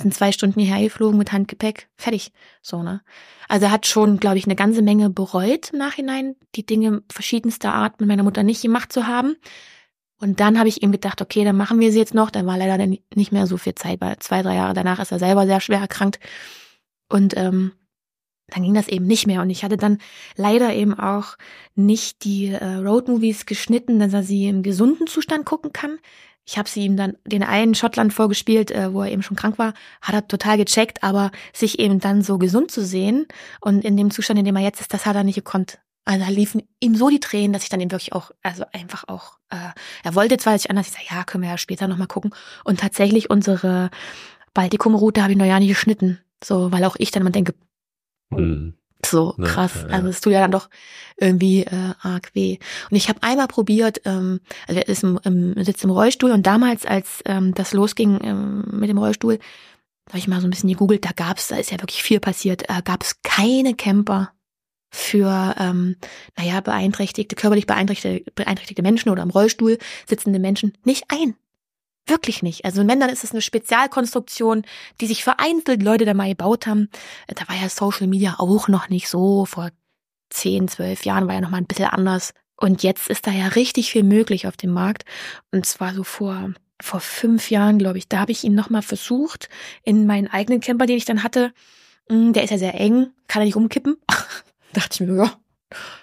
A: Sind zwei Stunden hierher geflogen mit Handgepäck, fertig. So, ne? Also er hat schon, glaube ich, eine ganze Menge bereut im Nachhinein, die Dinge verschiedenster Art mit meiner Mutter nicht gemacht zu haben. Und dann habe ich ihm gedacht, okay, dann machen wir sie jetzt noch. Dann war leider nicht mehr so viel Zeit, weil zwei, drei Jahre danach ist er selber sehr schwer erkrankt. Und ähm, dann ging das eben nicht mehr. Und ich hatte dann leider eben auch nicht die äh, Roadmovies geschnitten, dass er sie im gesunden Zustand gucken kann. Ich habe sie ihm dann den einen Schottland vorgespielt, äh, wo er eben schon krank war, hat er total gecheckt, aber sich eben dann so gesund zu sehen und in dem Zustand, in dem er jetzt ist, das hat er nicht gekonnt. Also da liefen ihm so die Tränen, dass ich dann eben wirklich auch, also einfach auch, äh, er wollte zwar, dass ich anders, ich sage, ja, können wir ja später nochmal gucken. Und tatsächlich unsere Baltikum-Route habe ich noch ja nicht geschnitten. So, weil auch ich dann mal denke, mhm. so krass. Ja, ja. Also es tut ja dann doch irgendwie äh, arg weh. Und ich habe einmal probiert, ähm, also er ist im, im, sitzt im Rollstuhl und damals, als ähm, das losging ähm, mit dem Rollstuhl, habe ich mal so ein bisschen gegoogelt, da gab's, da ist ja wirklich viel passiert, äh, gab es keine Camper für, ähm, naja, beeinträchtigte, körperlich beeinträchtigte, beeinträchtigte Menschen oder im Rollstuhl sitzende Menschen nicht ein. Wirklich nicht. Also wenn, dann ist es eine Spezialkonstruktion, die sich vereinzelt Leute da mal gebaut haben. Da war ja Social Media auch noch nicht so. Vor zehn, zwölf Jahren war ja noch mal ein bisschen anders. Und jetzt ist da ja richtig viel möglich auf dem Markt. Und zwar so vor, vor fünf Jahren, glaube ich. Da habe ich ihn noch mal versucht, in meinen eigenen Camper, den ich dann hatte. Hm, der ist ja sehr eng, kann er nicht umkippen. dachte ich mir, ja,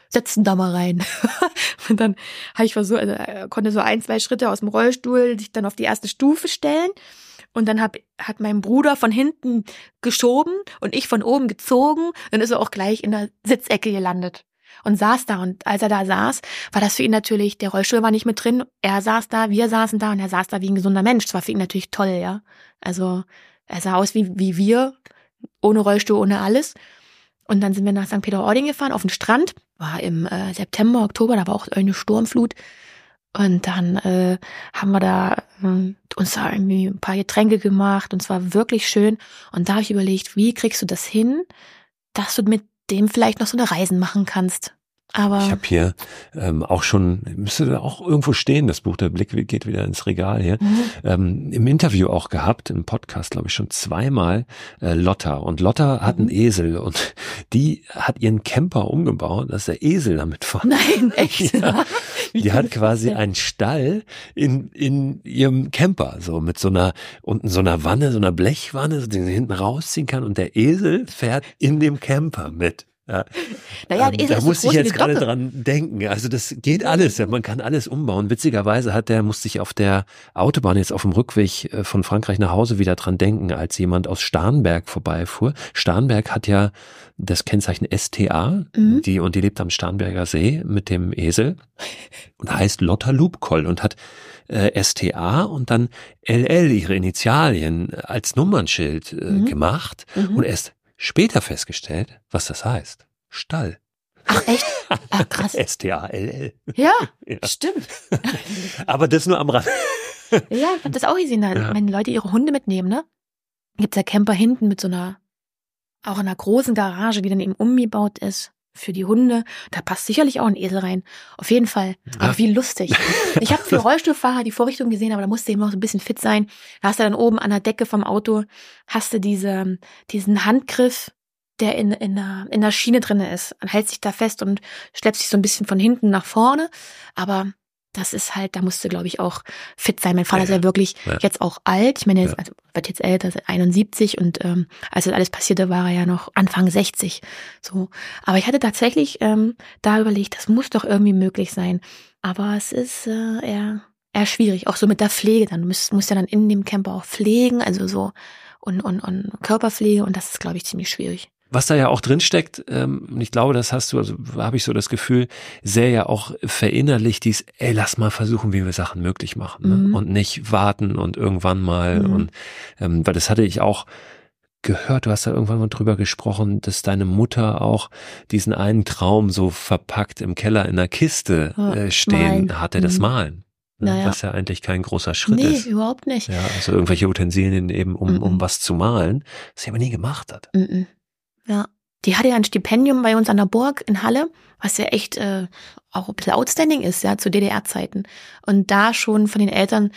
A: setzen da mal rein. und dann habe ich versucht, also er konnte so ein, zwei Schritte aus dem Rollstuhl sich dann auf die erste Stufe stellen. Und dann hab, hat mein Bruder von hinten geschoben und ich von oben gezogen. Dann ist er auch gleich in der Sitzecke gelandet und saß da. Und als er da saß, war das für ihn natürlich, der Rollstuhl war nicht mit drin. Er saß da, wir saßen da und er saß da wie ein gesunder Mensch. Das war für ihn natürlich toll, ja. Also er sah aus wie, wie wir, ohne Rollstuhl, ohne alles. Und dann sind wir nach St. Peter-Ording gefahren, auf den Strand. War im äh, September, Oktober, da war auch eine Sturmflut. Und dann äh, haben wir da äh, uns da irgendwie ein paar Getränke gemacht und es war wirklich schön. Und da habe ich überlegt, wie kriegst du das hin, dass du mit dem vielleicht noch so eine Reisen machen kannst. Aber
B: ich habe hier ähm, auch schon, müsste da auch irgendwo stehen, das Buch Der Blick geht wieder ins Regal hier, mhm. ähm, im Interview auch gehabt, im Podcast, glaube ich, schon zweimal äh, Lotta. Und Lotta hat einen mhm. Esel und die hat ihren Camper umgebaut, dass der Esel damit fährt.
A: Nein, echt?
B: ja. Die hat quasi einen Stall in, in ihrem Camper, so mit so einer, unten so einer Wanne, so einer Blechwanne, die sie hinten rausziehen kann und der Esel fährt in dem Camper mit. Ja. Naja, ähm, da muss ich jetzt gerade dran denken. Also das geht alles. Man kann alles umbauen. Witzigerweise hat der, musste ich auf der Autobahn jetzt auf dem Rückweg äh, von Frankreich nach Hause wieder dran denken, als jemand aus Starnberg vorbeifuhr. Starnberg hat ja das Kennzeichen STA, mhm. die, und die lebt am Starnberger See mit dem Esel und heißt Lotta Lubkoll und hat äh, STA und dann LL ihre Initialien als Nummernschild äh, mhm. gemacht mhm. und erst Später festgestellt, was das heißt. Stall.
A: Ach echt? Ach, krass.
B: S-T-A-L-L.
A: Ja, ja, stimmt.
B: Aber das nur am Rand.
A: ja, ich hab das auch gesehen, ja. wenn Leute ihre Hunde mitnehmen, ne? Gibt's ja Camper hinten mit so einer Auch in einer großen Garage, die dann eben umgebaut ist für die Hunde. Da passt sicherlich auch ein Esel rein. Auf jeden Fall. Aber wie lustig. Ich habe für Rollstuhlfahrer die Vorrichtung gesehen, aber da musste eben noch so ein bisschen fit sein. Da hast du dann oben an der Decke vom Auto, hast du diese, diesen Handgriff, der in, in, der, in der Schiene drinne ist. Man hält sich da fest und schleppt sich so ein bisschen von hinten nach vorne. Aber das ist halt, da musste, glaube ich, auch fit sein. Mein Vater ist
B: Ja,
A: ja wirklich
B: ja.
A: jetzt auch alt. Ich meine, er ist,
B: Ja.
A: also, wird jetzt älter, ist 71 und ähm, als das alles passierte, war er ja noch Anfang 60. So. Aber ich hatte tatsächlich ähm, da überlegt, das muss doch irgendwie möglich sein. Aber es ist äh, eher, eher schwierig. Auch so mit der Pflege dann. Du musst, musst ja dann in dem Camper auch pflegen, also so und, und, und Körperpflege und das ist, glaube ich, ziemlich schwierig.
B: Was da ja auch drin steckt, ähm, und ich glaube, das hast du, also habe ich so das Gefühl, sehr ja auch verinnerlicht dies, ey, lass mal versuchen, wie wir Sachen möglich machen ne?
A: Mhm.
B: und nicht warten und irgendwann mal
A: Mhm.
B: und ähm, weil das hatte ich auch gehört, du hast da irgendwann mal drüber gesprochen, dass deine Mutter auch diesen einen Traum so verpackt im Keller in einer Kiste äh, stehen
A: malen.
B: hatte, das
A: Mhm.
B: Malen. Ne?
A: Naja.
B: Was ja eigentlich kein großer Schritt
A: Nee,
B: ist.
A: überhaupt nicht.
B: Ja, also irgendwelche Utensilien eben, um, um
A: Mhm.
B: was zu malen, was sie aber nie gemacht hat.
A: Mhm. Ja. Die hatte ja ein Stipendium bei uns an der Burg in Halle, was ja echt äh, auch ein bisschen outstanding ist, ja, zu DDR-Zeiten. Und da schon von den Eltern,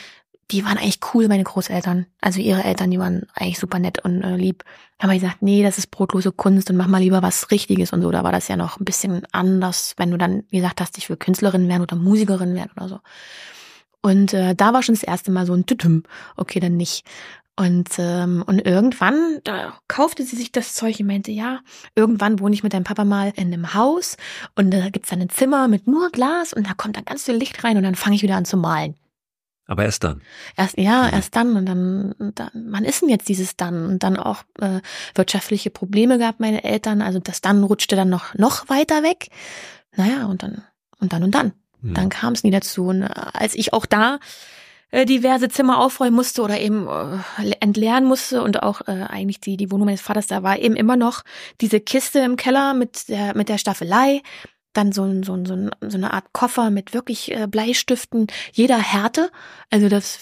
A: die waren eigentlich cool, meine Großeltern. Also ihre Eltern, die waren eigentlich super nett und äh, lieb. Haben wir gesagt, nee, das ist brotlose Kunst und mach mal lieber was Richtiges und so. Da war das ja noch ein bisschen anders, wenn du dann gesagt hast, ich will Künstlerin werden oder Musikerin werden oder so. Und äh, da war schon das erste Mal so ein Tütüm. Okay, dann nicht. Und, ähm, und irgendwann, da kaufte sie sich das Zeug und meinte, ja, irgendwann wohne ich mit deinem Papa mal in einem Haus und da gibt's dann ein Zimmer mit nur Glas und da kommt dann ganz viel Licht rein und dann fange ich wieder an zu malen.
B: Aber erst dann.
A: Erst, ja,
B: Mhm.
A: erst dann und dann, dann, wann ist denn jetzt dieses dann? Und dann auch äh, wirtschaftliche Probleme gehabt, meine Eltern. Also das dann rutschte dann noch, noch weiter weg. Naja, und dann, und dann und dann.
B: Hm.
A: Dann kam es nie dazu. Und äh, als ich auch da äh, diverse Zimmer aufräumen musste oder eben äh, entleeren musste und auch äh, eigentlich die, die Wohnung meines Vaters, da war eben immer noch diese Kiste im Keller mit der, mit der Staffelei. Dann so, ein, so, ein, so, ein, so eine Art Koffer mit wirklich äh, Bleistiften jeder Härte. Also das,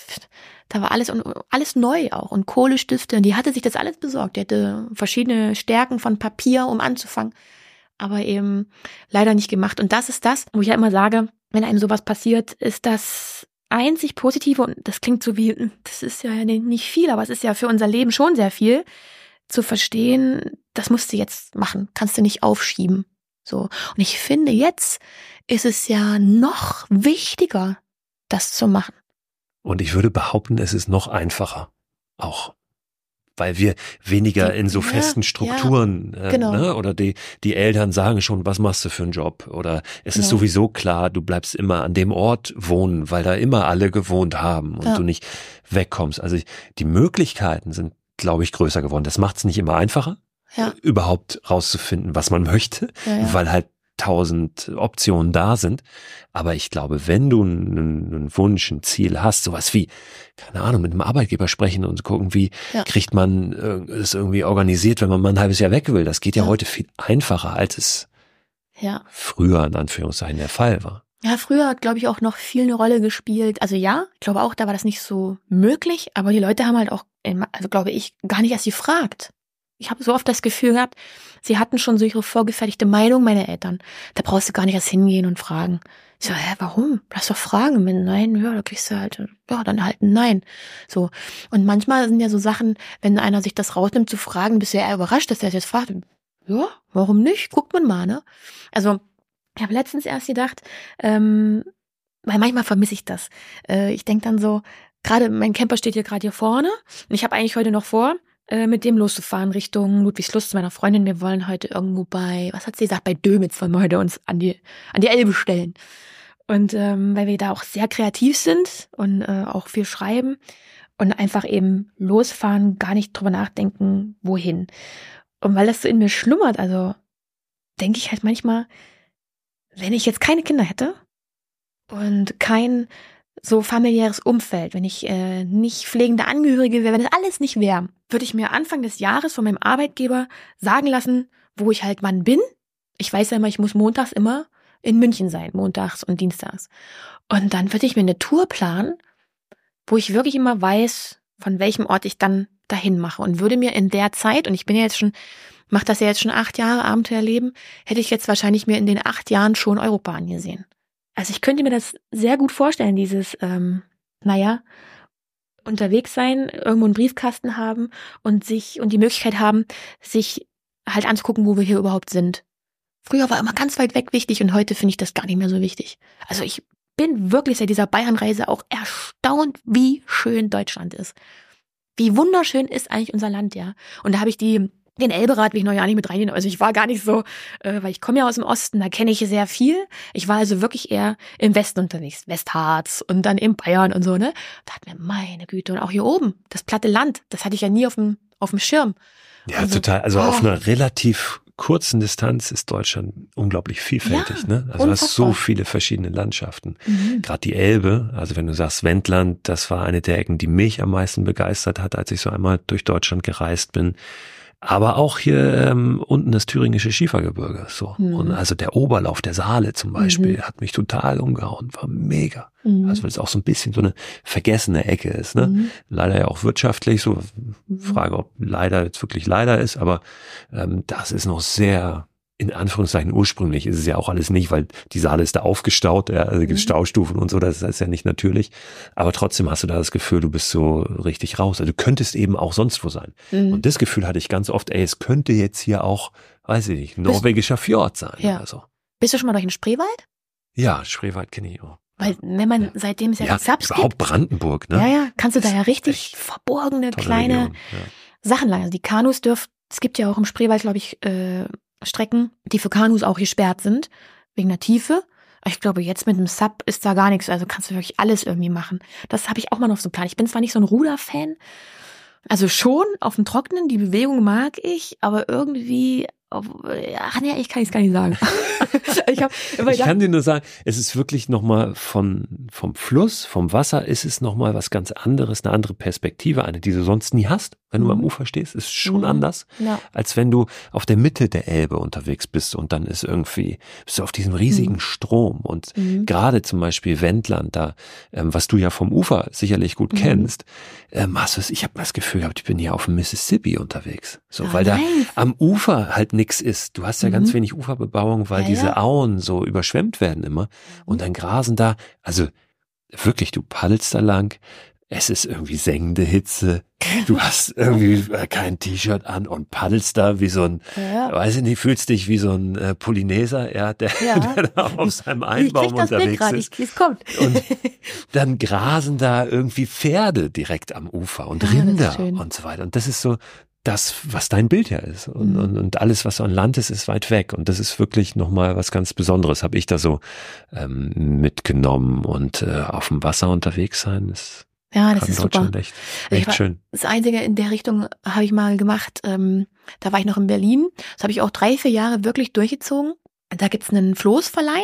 A: da war alles alles neu auch und Kohlestifte. Die hatte sich das alles besorgt. Die hatte verschiedene Stärken von Papier, um anzufangen, aber eben leider nicht gemacht. Und das ist das, wo ich ja immer sage, wenn einem sowas passiert, ist das einzig Positive und das klingt so wie, das ist ja nicht viel, aber es ist ja für unser Leben schon sehr viel, zu verstehen, das musst du jetzt machen, kannst du nicht aufschieben. So. Und ich finde, jetzt ist es ja noch wichtiger, das zu machen.
B: Und ich würde behaupten, es ist noch einfacher. Auch. Weil wir weniger in so
A: ja,
B: festen
A: ja,
B: Strukturen, äh,
A: genau.
B: ne? oder die, die Eltern sagen schon, was machst du für einen Job? Oder es ist
A: Genau.
B: sowieso klar, du bleibst immer an dem Ort wohnen, weil da immer alle gewohnt haben und
A: Ja.
B: du nicht wegkommst. Also die Möglichkeiten sind, glaube ich, größer geworden. Das macht es nicht immer einfacher,
A: Ja.
B: überhaupt rauszufinden, was man möchte,
A: Ja, ja.
B: weil halt tausend Optionen da sind. Aber ich glaube, wenn du einen, einen Wunsch, ein Ziel hast, sowas wie, keine Ahnung, mit einem Arbeitgeber sprechen und gucken, wie
A: Ja.
B: kriegt man äh, es irgendwie organisiert, wenn man mal ein halbes Jahr weg will. Das geht ja,
A: Ja.
B: heute viel einfacher, als es
A: Ja.
B: früher in Anführungszeichen der Fall war.
A: Ja, früher hat, glaube ich, auch noch viel eine Rolle gespielt. Also ja, ich glaube auch, da war das nicht so möglich, aber die Leute haben halt auch, also glaube ich, gar nicht erst gefragt. Ich habe so oft das Gefühl gehabt, sie hatten schon so ihre vorgefertigte Meinung, meine Eltern. Da brauchst du gar nicht erst hingehen und fragen. Ich so, hä, warum? Lass doch fragen. Wenn nein, ja, da kriegst du halt, ja, dann halt ein Nein. So. Und manchmal sind ja so Sachen, wenn einer sich das rausnimmt zu fragen, bist du ja eher überrascht, dass der das jetzt fragt. Ja, warum nicht? Guckt man mal, ne? Also, ich habe letztens erst gedacht, ähm, weil manchmal vermisse ich das. Äh, ich denk dann so, gerade mein Camper steht hier gerade hier vorne und ich habe eigentlich heute noch vor, äh, mit dem loszufahren Richtung Ludwigslust zu meiner Freundin. Wir wollen heute irgendwo bei, was hat sie gesagt, bei Dömitz wollen wir heute uns an die, an die Elbe stellen. Und ähm, weil wir da auch sehr kreativ sind und äh, auch viel schreiben und einfach eben losfahren, gar nicht drüber nachdenken, wohin. Und weil das so in mir schlummert, also denke ich halt manchmal, wenn ich jetzt keine Kinder hätte und kein so familiäres Umfeld, wenn ich äh, nicht pflegende Angehörige wäre, wenn das alles nicht wäre, würde ich mir Anfang des Jahres von meinem Arbeitgeber sagen lassen, wo ich halt wann bin. Ich weiß ja immer, ich muss montags immer in München sein, montags und dienstags. Und dann würde ich mir eine Tour planen, wo ich wirklich immer weiß, von welchem Ort ich dann dahin mache und würde mir in der Zeit, und ich bin ja jetzt schon, mache das ja jetzt schon acht Jahre Abenteuerleben, hätte ich jetzt wahrscheinlich mir in den acht Jahren schon Europa angesehen. Also ich könnte mir das sehr gut vorstellen, dieses, ähm, naja, unterwegs sein, irgendwo einen Briefkasten haben und sich und die Möglichkeit haben, sich halt anzugucken, wo wir hier überhaupt sind. Früher war immer ganz weit weg wichtig und heute finde ich das gar nicht mehr so wichtig. Also ich bin wirklich seit dieser Bayernreise auch erstaunt, wie schön Deutschland ist. Wie wunderschön ist eigentlich unser Land, ja. Und da habe ich die den Elberat will ich noch ja nicht mit reinnehmen. Also ich war gar nicht so, äh, weil ich komme ja aus dem Osten, da kenne ich sehr viel. Ich war also wirklich eher im Westen unterwegs, Westharz und dann in Bayern und so, ne? Da hat mir meine Güte und auch hier oben, das platte Land, das hatte ich ja nie auf dem, auf dem Schirm.
B: Ja, also, total. Also oh. auf einer relativ kurzen Distanz ist Deutschland unglaublich vielfältig. Ja, ne? Also du hast so viele verschiedene Landschaften. Mhm. Gerade die Elbe, also wenn du sagst Wendland, das war eine der Ecken, die mich am meisten begeistert hat, als ich so einmal durch Deutschland gereist bin aber auch hier ähm, unten das thüringische Schiefergebirge. So. Mhm. Und also der Oberlauf der Saale zum Beispiel mhm. hat mich total umgehauen, war mega. Mhm. Also weil es auch so ein bisschen so eine vergessene Ecke ist. Ne? Mhm. Leider ja auch wirtschaftlich, so mhm. Frage, ob leider jetzt wirklich leider ist, aber ähm, das ist noch sehr in Anführungszeichen ursprünglich ist es ja auch alles nicht, weil die Saale ist da aufgestaut, ja, also gibt mhm. Staustufen und so, das ist ja nicht natürlich. Aber trotzdem hast du da das Gefühl, du bist so richtig raus. Also du könntest eben auch sonst wo sein. Mhm. Und das Gefühl hatte ich ganz oft, ey, es könnte jetzt hier auch, weiß ich nicht, norwegischer Fjord sein.
A: Ja. Also. Bist du schon mal durch den Spreewald?
B: Ja, Spreewald kenne ich auch.
A: Weil wenn man, seitdem es ja,
B: ja Subs überhaupt gibt, Brandenburg, ne?
A: Ja, ja, kannst du da ja richtig verborgene kleine ja. Sachen leihen. Also die Kanus dürfen, es gibt ja auch im Spreewald, glaube ich, äh, Strecken, die für Kanus auch gesperrt sind, wegen der Tiefe. Ich glaube, jetzt mit dem Sub ist da gar nichts, also kannst du wirklich alles irgendwie machen. Das habe ich auch mal noch so Plan. Ich bin zwar nicht so ein Ruderfan, also schon auf dem Trockenen, die Bewegung mag ich, aber irgendwie Ach nee, ich kann es gar nicht sagen.
B: ich, hab, ich kann dir nur sagen, es ist wirklich nochmal von, vom Fluss, vom Wasser ist es nochmal was ganz anderes, eine andere Perspektive, eine, die du sonst nie hast, wenn mhm. du am Ufer stehst, ist schon mhm. anders, ja. als wenn du auf der Mitte der Elbe unterwegs bist und dann ist irgendwie, bist du auf diesem riesigen mhm. Strom und mhm. gerade zum Beispiel Wendland da, ähm, was du ja vom Ufer sicherlich gut mhm. kennst, ähm, hast du ich habe das Gefühl gehabt, ich bin hier auf dem Mississippi unterwegs, so, oh, weil da am Ufer halt nix ist. Du hast ja mhm. ganz wenig Uferbebauung, weil ja, diese ja. Auen so überschwemmt werden immer. Und mhm. dann grasen da, also wirklich, du paddelst da lang, es ist irgendwie sengende Hitze. Du hast irgendwie äh, kein T-Shirt an und paddelst da wie so ein, ja. weiß ich nicht, fühlst dich wie so ein äh, Polyneser, ja, der, ja. der da auf seinem Einbaum unterwegs ist.
A: Ich, kommt.
B: Und dann grasen da irgendwie Pferde direkt am Ufer und Rinder und so weiter. Und das ist so, das, was dein Bild ja ist. Und, mhm. und, und alles, was an Land ist, ist weit weg. Und das ist wirklich nochmal was ganz Besonderes, habe ich da so ähm, mitgenommen. Und äh, auf dem Wasser unterwegs sein ist
A: ja, das ist super.
B: Echt, echt war, schön.
A: Das Einzige in der Richtung habe ich mal gemacht. Ähm, da war ich noch in Berlin. Das habe ich auch drei, vier Jahre wirklich durchgezogen. Da gibt's einen Floßverleih.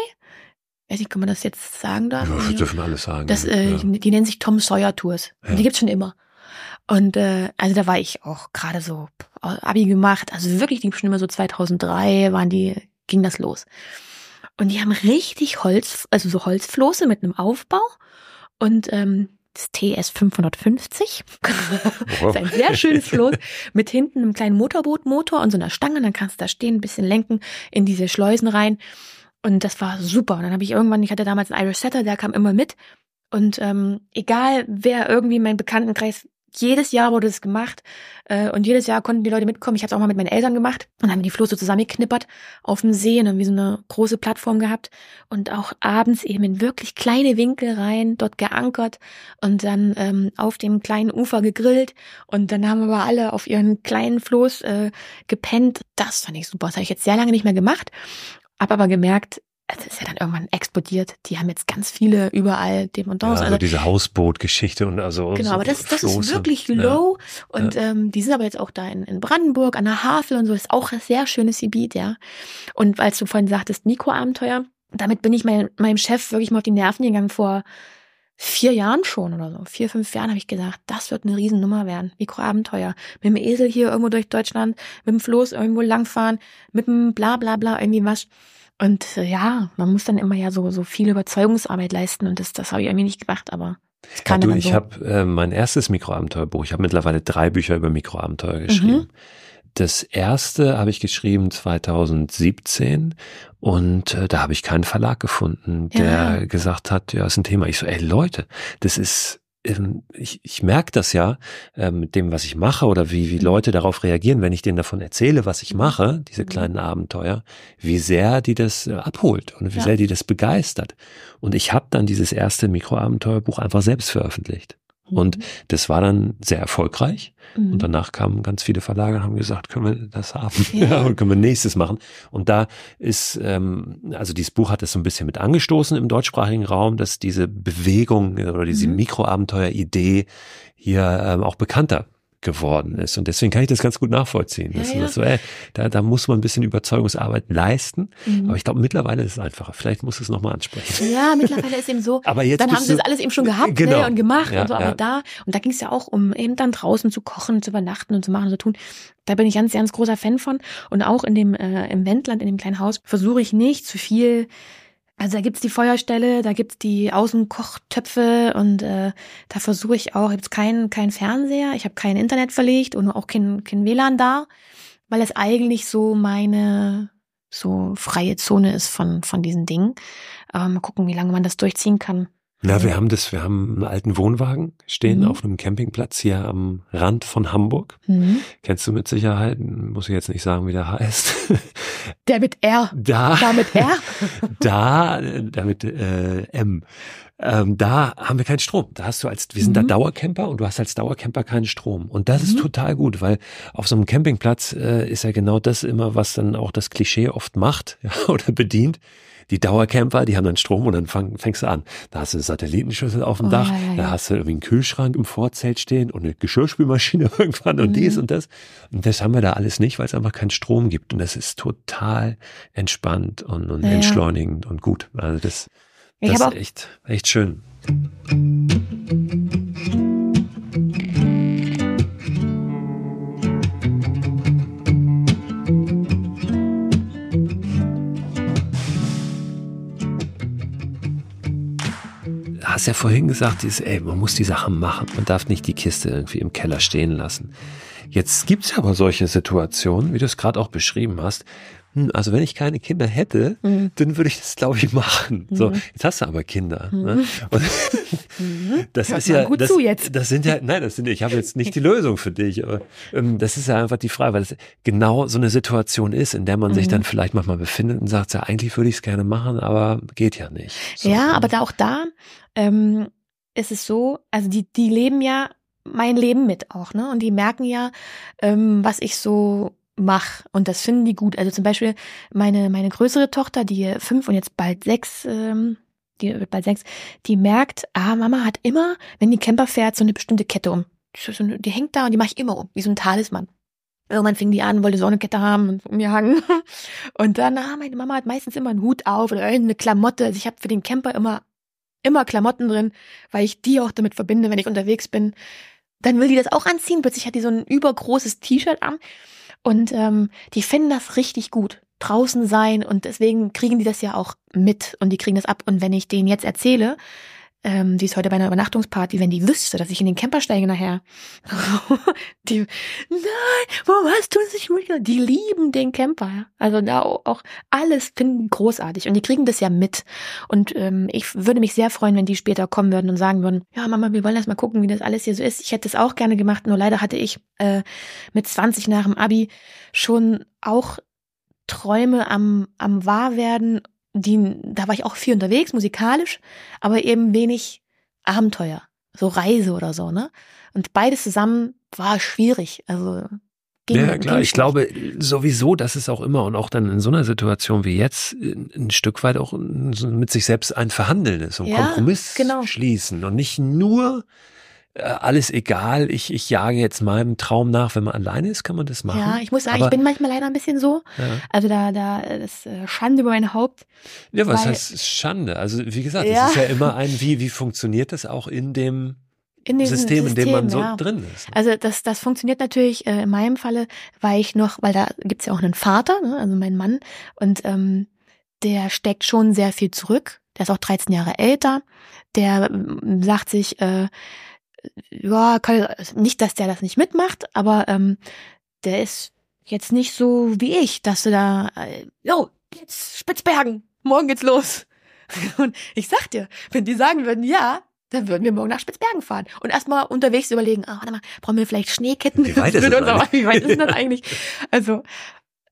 A: Weiß nicht, kann man das jetzt sagen da?
B: Ja, wir dürfen alles sagen.
A: Das, äh, ja. die, nennen sich Tom Sawyer Tours. Ja. Die gibt's schon immer. Und äh, also da war ich auch gerade so Abi gemacht, also wirklich die schon immer so 2003 waren die ging das los. Und die haben richtig Holz, also so Holzflosse mit einem Aufbau und ähm, das TS 550. das ist ein sehr schönes Floß mit hinten einem kleinen Motorbootmotor und so einer Stange. dann kannst du da stehen, ein bisschen lenken in diese Schleusen rein. Und das war super. Und dann habe ich irgendwann, ich hatte damals einen Irish Setter, der kam immer mit. Und ähm, egal, wer irgendwie in meinem Bekanntenkreis jedes Jahr wurde es gemacht äh, und jedes Jahr konnten die Leute mitkommen. Ich habe es auch mal mit meinen Eltern gemacht und haben die Floße zusammengeknippert auf dem See und dann wie so eine große Plattform gehabt und auch abends eben in wirklich kleine Winkel rein, dort geankert und dann ähm, auf dem kleinen Ufer gegrillt und dann haben wir alle auf ihren kleinen Floß äh, gepennt. Das fand ich super. Das habe ich jetzt sehr lange nicht mehr gemacht, habe aber gemerkt, es ist ja dann irgendwann explodiert. Die haben jetzt ganz viele überall Dependance.
B: Ja, also, also diese Hausbootgeschichte und also
A: genau, so aber das, das ist wirklich low ja. und ja. Ähm, die sind aber jetzt auch da in, in Brandenburg an der Havel und so ist auch ein sehr schönes Gebiet, ja. Und als du vorhin sagtest Mikroabenteuer, damit bin ich mein, meinem Chef wirklich mal auf die Nerven gegangen vor vier Jahren schon oder so, vier, fünf Jahren habe ich gesagt, das wird eine Riesennummer werden. Mikroabenteuer. Mit dem Esel hier irgendwo durch Deutschland, mit dem Floß irgendwo langfahren, mit dem bla bla bla irgendwie was. Und äh, ja, man muss dann immer ja so, so viel Überzeugungsarbeit leisten und das, das habe ich irgendwie nicht gemacht, aber
B: Ja, du, ich so. habe äh, mein erstes Mikroabenteuerbuch. Ich habe mittlerweile drei Bücher über Mikroabenteuer geschrieben. Mhm. Das erste habe ich geschrieben 2017 und äh, da habe ich keinen Verlag gefunden, der ja. gesagt hat, ja, ist ein Thema. Ich so, ey Leute, das ist ich, ich merke das ja äh, mit dem, was ich mache oder wie, wie mhm. Leute darauf reagieren, wenn ich denen davon erzähle, was ich mhm. mache, diese mhm. kleinen Abenteuer, wie sehr die das äh, abholt und wie ja. sehr die das begeistert. Und ich habe dann dieses erste Mikroabenteuerbuch einfach selbst veröffentlicht. Und mhm. das war dann sehr erfolgreich. Mhm. Und danach kamen ganz viele Verlage und haben gesagt, können wir das haben? Ja. ja. und können wir nächstes machen. Und da ist, ähm, also dieses Buch hat es so ein bisschen mit angestoßen im deutschsprachigen Raum, dass diese Bewegung oder diese mhm. Mikroabenteuer-Idee hier ähm, auch bekannter geworden ist. Und deswegen kann ich das ganz gut nachvollziehen. Ja, ja. So, ey, da, da muss man ein bisschen Überzeugungsarbeit leisten. Mhm. Aber ich glaube, mittlerweile ist es einfacher. Vielleicht muss es nochmal ansprechen.
A: Ja, mittlerweile ist eben so.
B: aber jetzt
A: dann haben sie das alles eben schon gehabt ne, genau. ne, und gemacht
B: ja,
A: und so. Aber da, und da ging es ja auch um eben dann draußen zu kochen, zu übernachten und zu machen und zu tun. Da bin ich ganz, ganz großer Fan von. Und auch in dem, äh, im Wendland, in dem kleinen Haus, versuche ich nicht zu viel also da gibt's die Feuerstelle, da gibt's die Außenkochtöpfe und äh, da versuche ich auch, gibt's keinen kein Fernseher, ich habe kein Internet verlegt und auch kein, kein WLAN da, weil es eigentlich so meine so freie Zone ist von, von diesen Dingen. Aber mal gucken, wie lange man das durchziehen kann.
B: Na, wir haben das, wir haben einen alten Wohnwagen stehen mhm. auf einem Campingplatz hier am Rand von Hamburg. Mhm. Kennst du mit Sicherheit, muss ich jetzt nicht sagen, wie der heißt.
A: Der mit R.
B: Da.
A: Da mit R.
B: da, da mit äh, M. Ähm, da haben wir keinen Strom. Da hast du als, wir sind mhm. da Dauercamper und du hast als Dauercamper keinen Strom. Und das ist mhm. total gut, weil auf so einem Campingplatz äh, ist ja genau das immer, was dann auch das Klischee oft macht ja, oder bedient die Dauercamper, die haben dann Strom und dann fang, fängst du an. Da hast du eine Satellitenschüssel auf dem oh, Dach, ja, ja, da hast du irgendwie einen Kühlschrank im Vorzelt stehen und eine Geschirrspülmaschine irgendwann und mhm. dies und das. Und das haben wir da alles nicht, weil es einfach keinen Strom gibt. Und das ist total entspannt und, und entschleunigend und gut. Also das, das ist echt, echt schön. Hast ja vorhin gesagt, dieses, ey, man muss die Sachen machen. Man darf nicht die Kiste irgendwie im Keller stehen lassen. Jetzt gibt's aber solche Situationen, wie du es gerade auch beschrieben hast. Hm, also wenn ich keine Kinder hätte, mhm. dann würde ich das, glaube ich, machen. Mhm. So, jetzt hast du aber Kinder. Mhm. Ne?
A: Mhm. das Hört ist ja, gut
B: das,
A: zu jetzt.
B: das sind ja, nein, das sind, ich habe jetzt nicht die Lösung für dich, aber ähm, das ist ja einfach die Frage, weil es genau so eine Situation ist, in der man sich mhm. dann vielleicht manchmal befindet und sagt, ja, eigentlich würde ich es gerne machen, aber geht ja nicht.
A: So, ja, aber da auch da ähm, ist es so, also die, die leben ja mein Leben mit auch, ne? Und die merken ja, ähm, was ich so mach und das finden die gut. Also zum Beispiel meine meine größere Tochter, die fünf und jetzt bald sechs, ähm, die wird bald sechs, die merkt, ah Mama hat immer, wenn die Camper fährt, so eine bestimmte Kette um. Die hängt da und die mache ich immer um, wie so ein Talisman. Irgendwann fing die an, wollte so eine Kette haben und um mir hangen. Und dann, ah, meine Mama hat meistens immer einen Hut auf oder irgendeine Klamotte. Also ich habe für den Camper immer immer Klamotten drin, weil ich die auch damit verbinde, wenn ich unterwegs bin. Dann will die das auch anziehen. Plötzlich hat die so ein übergroßes T-Shirt an. Und ähm, die finden das richtig gut. Draußen sein und deswegen kriegen die das ja auch mit und die kriegen das ab. Und wenn ich denen jetzt erzähle, ähm, die ist heute bei einer Übernachtungsparty, wenn die wüsste, dass ich in den Camper steige nachher. die, nein, warum hast du mitgenommen? Die lieben den Camper. Ja? Also da auch alles finden großartig und die kriegen das ja mit. Und ähm, ich würde mich sehr freuen, wenn die später kommen würden und sagen würden, ja Mama, wir wollen erst mal gucken, wie das alles hier so ist. Ich hätte es auch gerne gemacht, nur leider hatte ich äh, mit 20 nach dem Abi schon auch Träume am, am Wahrwerden die, da war ich auch viel unterwegs, musikalisch, aber eben wenig Abenteuer, so Reise oder so, ne? Und beides zusammen war schwierig. Also
B: ging, ja, klar. ich glaube sowieso, dass es auch immer und auch dann in so einer Situation wie jetzt ein Stück weit auch mit sich selbst ein Verhandeln ist und ja, Kompromiss genau. schließen und nicht nur äh, alles egal, ich, ich jage jetzt meinem Traum nach. Wenn man alleine ist, kann man das machen.
A: Ja, ich muss sagen, Aber, ich bin manchmal leider ein bisschen so. Ja. Also da, da, das äh, Schande über mein Haupt.
B: Ja, was weil, heißt Schande? Also wie gesagt, ja. es ist ja immer ein, wie, wie funktioniert das auch in dem in dem System, System, in dem man so ja. drin ist.
A: Also das, das funktioniert natürlich äh, in meinem Falle, weil ich noch, weil da gibt's ja auch einen Vater, ne, also mein Mann, und ähm, der steckt schon sehr viel zurück. Der ist auch 13 Jahre älter. Der ähm, sagt sich, äh, ja, kann, nicht, dass der das nicht mitmacht, aber ähm, der ist jetzt nicht so wie ich, dass du da, äh, jo, jetzt Spitzbergen, morgen geht's los. Und ich sag dir, wenn die sagen würden, ja, dann würden wir morgen nach Spitzbergen fahren und erstmal unterwegs überlegen, ah, warte mal, brauchen wir vielleicht Schneeketten?
B: Wie weit ist, das
A: wie weit ist das eigentlich? Also,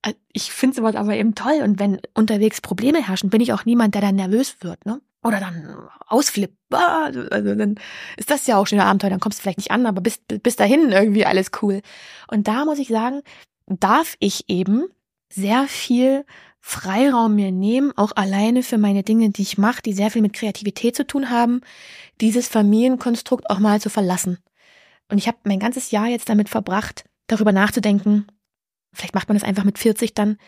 A: äh, ich finde sowas aber eben toll und wenn unterwegs Probleme herrschen, bin ich auch niemand, der dann nervös wird, ne? Oder dann ausflippt. Ah, also dann ist das ja auch schon ein Abenteuer, dann kommst du vielleicht nicht an, aber bis, bis dahin irgendwie alles cool. Und da muss ich sagen, darf ich eben sehr viel Freiraum mir nehmen, auch alleine für meine Dinge, die ich mache, die sehr viel mit Kreativität zu tun haben, dieses Familienkonstrukt auch mal zu verlassen. Und ich habe mein ganzes Jahr jetzt damit verbracht, darüber nachzudenken, vielleicht macht man das einfach mit 40 dann,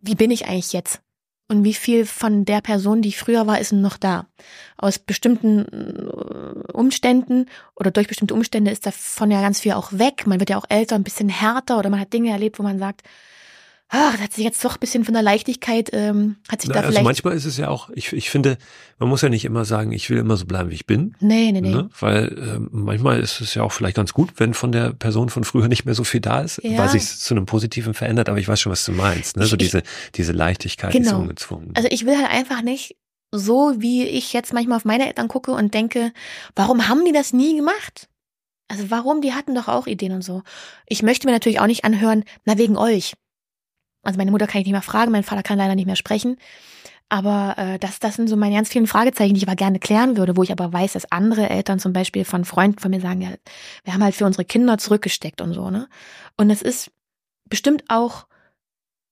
A: wie bin ich eigentlich jetzt? Und wie viel von der Person, die ich früher war, ist noch da? Aus bestimmten äh, Umständen oder durch bestimmte Umstände ist davon ja ganz viel auch weg. Man wird ja auch älter, ein bisschen härter oder man hat Dinge erlebt, wo man sagt, ach, das hat sich jetzt doch ein bisschen von der Leichtigkeit, ähm, hat sich Na, da also vielleicht.
B: Also manchmal ist es ja auch, ich, ich finde, man muss ja nicht immer sagen, ich will immer so bleiben, wie ich bin.
A: Nee, nee, nee. Ne?
B: Weil äh, manchmal ist es ja auch vielleicht ganz gut, wenn von der Person von früher nicht mehr so viel da ist, ja. weil sich zu einem Positiven verändert, aber ich weiß schon, was du meinst. Ne? Ich, so diese, diese Leichtigkeit,
A: genau.
B: diese ungezwungen.
A: Also ich will halt einfach nicht so, wie ich jetzt manchmal auf meine Eltern gucke und denke, warum haben die das nie gemacht? Also warum? Die hatten doch auch Ideen und so. Ich möchte mir natürlich auch nicht anhören, na wegen euch. Also meine Mutter kann ich nicht mehr fragen, mein Vater kann leider nicht mehr sprechen. Aber äh, das, das sind so meine ganz vielen Fragezeichen, die ich aber gerne klären würde, wo ich aber weiß, dass andere Eltern zum Beispiel von Freunden von mir sagen, ja, wir haben halt für unsere Kinder zurückgesteckt und so, ne? Und es ist bestimmt auch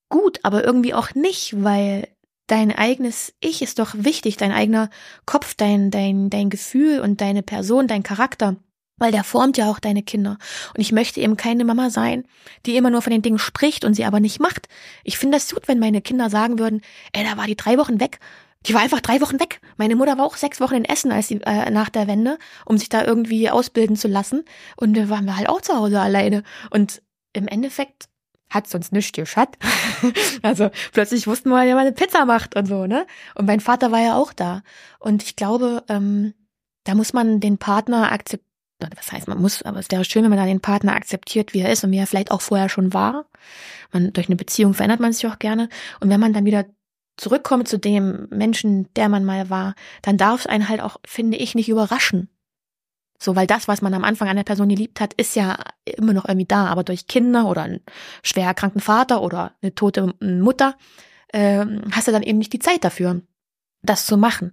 A: gut, aber irgendwie auch nicht, weil dein eigenes Ich ist doch wichtig, dein eigener Kopf, dein, dein, dein Gefühl und deine Person, dein Charakter weil der formt ja auch deine Kinder. Und ich möchte eben keine Mama sein, die immer nur von den Dingen spricht und sie aber nicht macht. Ich finde das gut, wenn meine Kinder sagen würden, ey, da war die drei Wochen weg. Die war einfach drei Wochen weg. Meine Mutter war auch sechs Wochen in Essen als die, äh, nach der Wende, um sich da irgendwie ausbilden zu lassen. Und da waren wir halt auch zu Hause alleine. Und im Endeffekt hat sonst nichts geschafft. also plötzlich wussten wir, wie man eine Pizza macht und so, ne? Und mein Vater war ja auch da. Und ich glaube, ähm, da muss man den Partner akzeptieren was heißt, man muss, aber es wäre schön, wenn man dann den Partner akzeptiert, wie er ist und wie er vielleicht auch vorher schon war. Man, durch eine Beziehung verändert man sich auch gerne. Und wenn man dann wieder zurückkommt zu dem Menschen, der man mal war, dann darf es einen halt auch, finde ich, nicht überraschen. So, weil das, was man am Anfang an der Person geliebt hat, ist ja immer noch irgendwie da. Aber durch Kinder oder einen schwer erkrankten Vater oder eine tote Mutter äh, hast du dann eben nicht die Zeit dafür, das zu machen.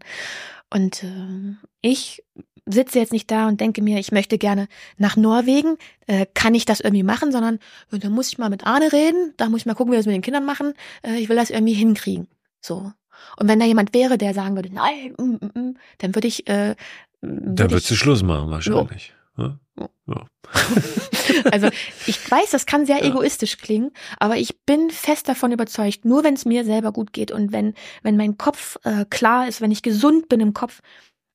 A: Und äh, ich sitze jetzt nicht da und denke mir, ich möchte gerne nach Norwegen, äh, kann ich das irgendwie machen, sondern äh, da muss ich mal mit Arne reden, da muss ich mal gucken, wie wir das mit den Kindern machen, äh, ich will das irgendwie hinkriegen. So. Und wenn da jemand wäre, der sagen würde, nein, mm, mm, mm dann würde ich. Äh,
B: würd dann würdest du Schluss machen wahrscheinlich. Ja.
A: Ja. also ich weiß, das kann sehr ja. egoistisch klingen, aber ich bin fest davon überzeugt, nur wenn es mir selber gut geht und wenn, wenn mein Kopf äh, klar ist, wenn ich gesund bin im Kopf,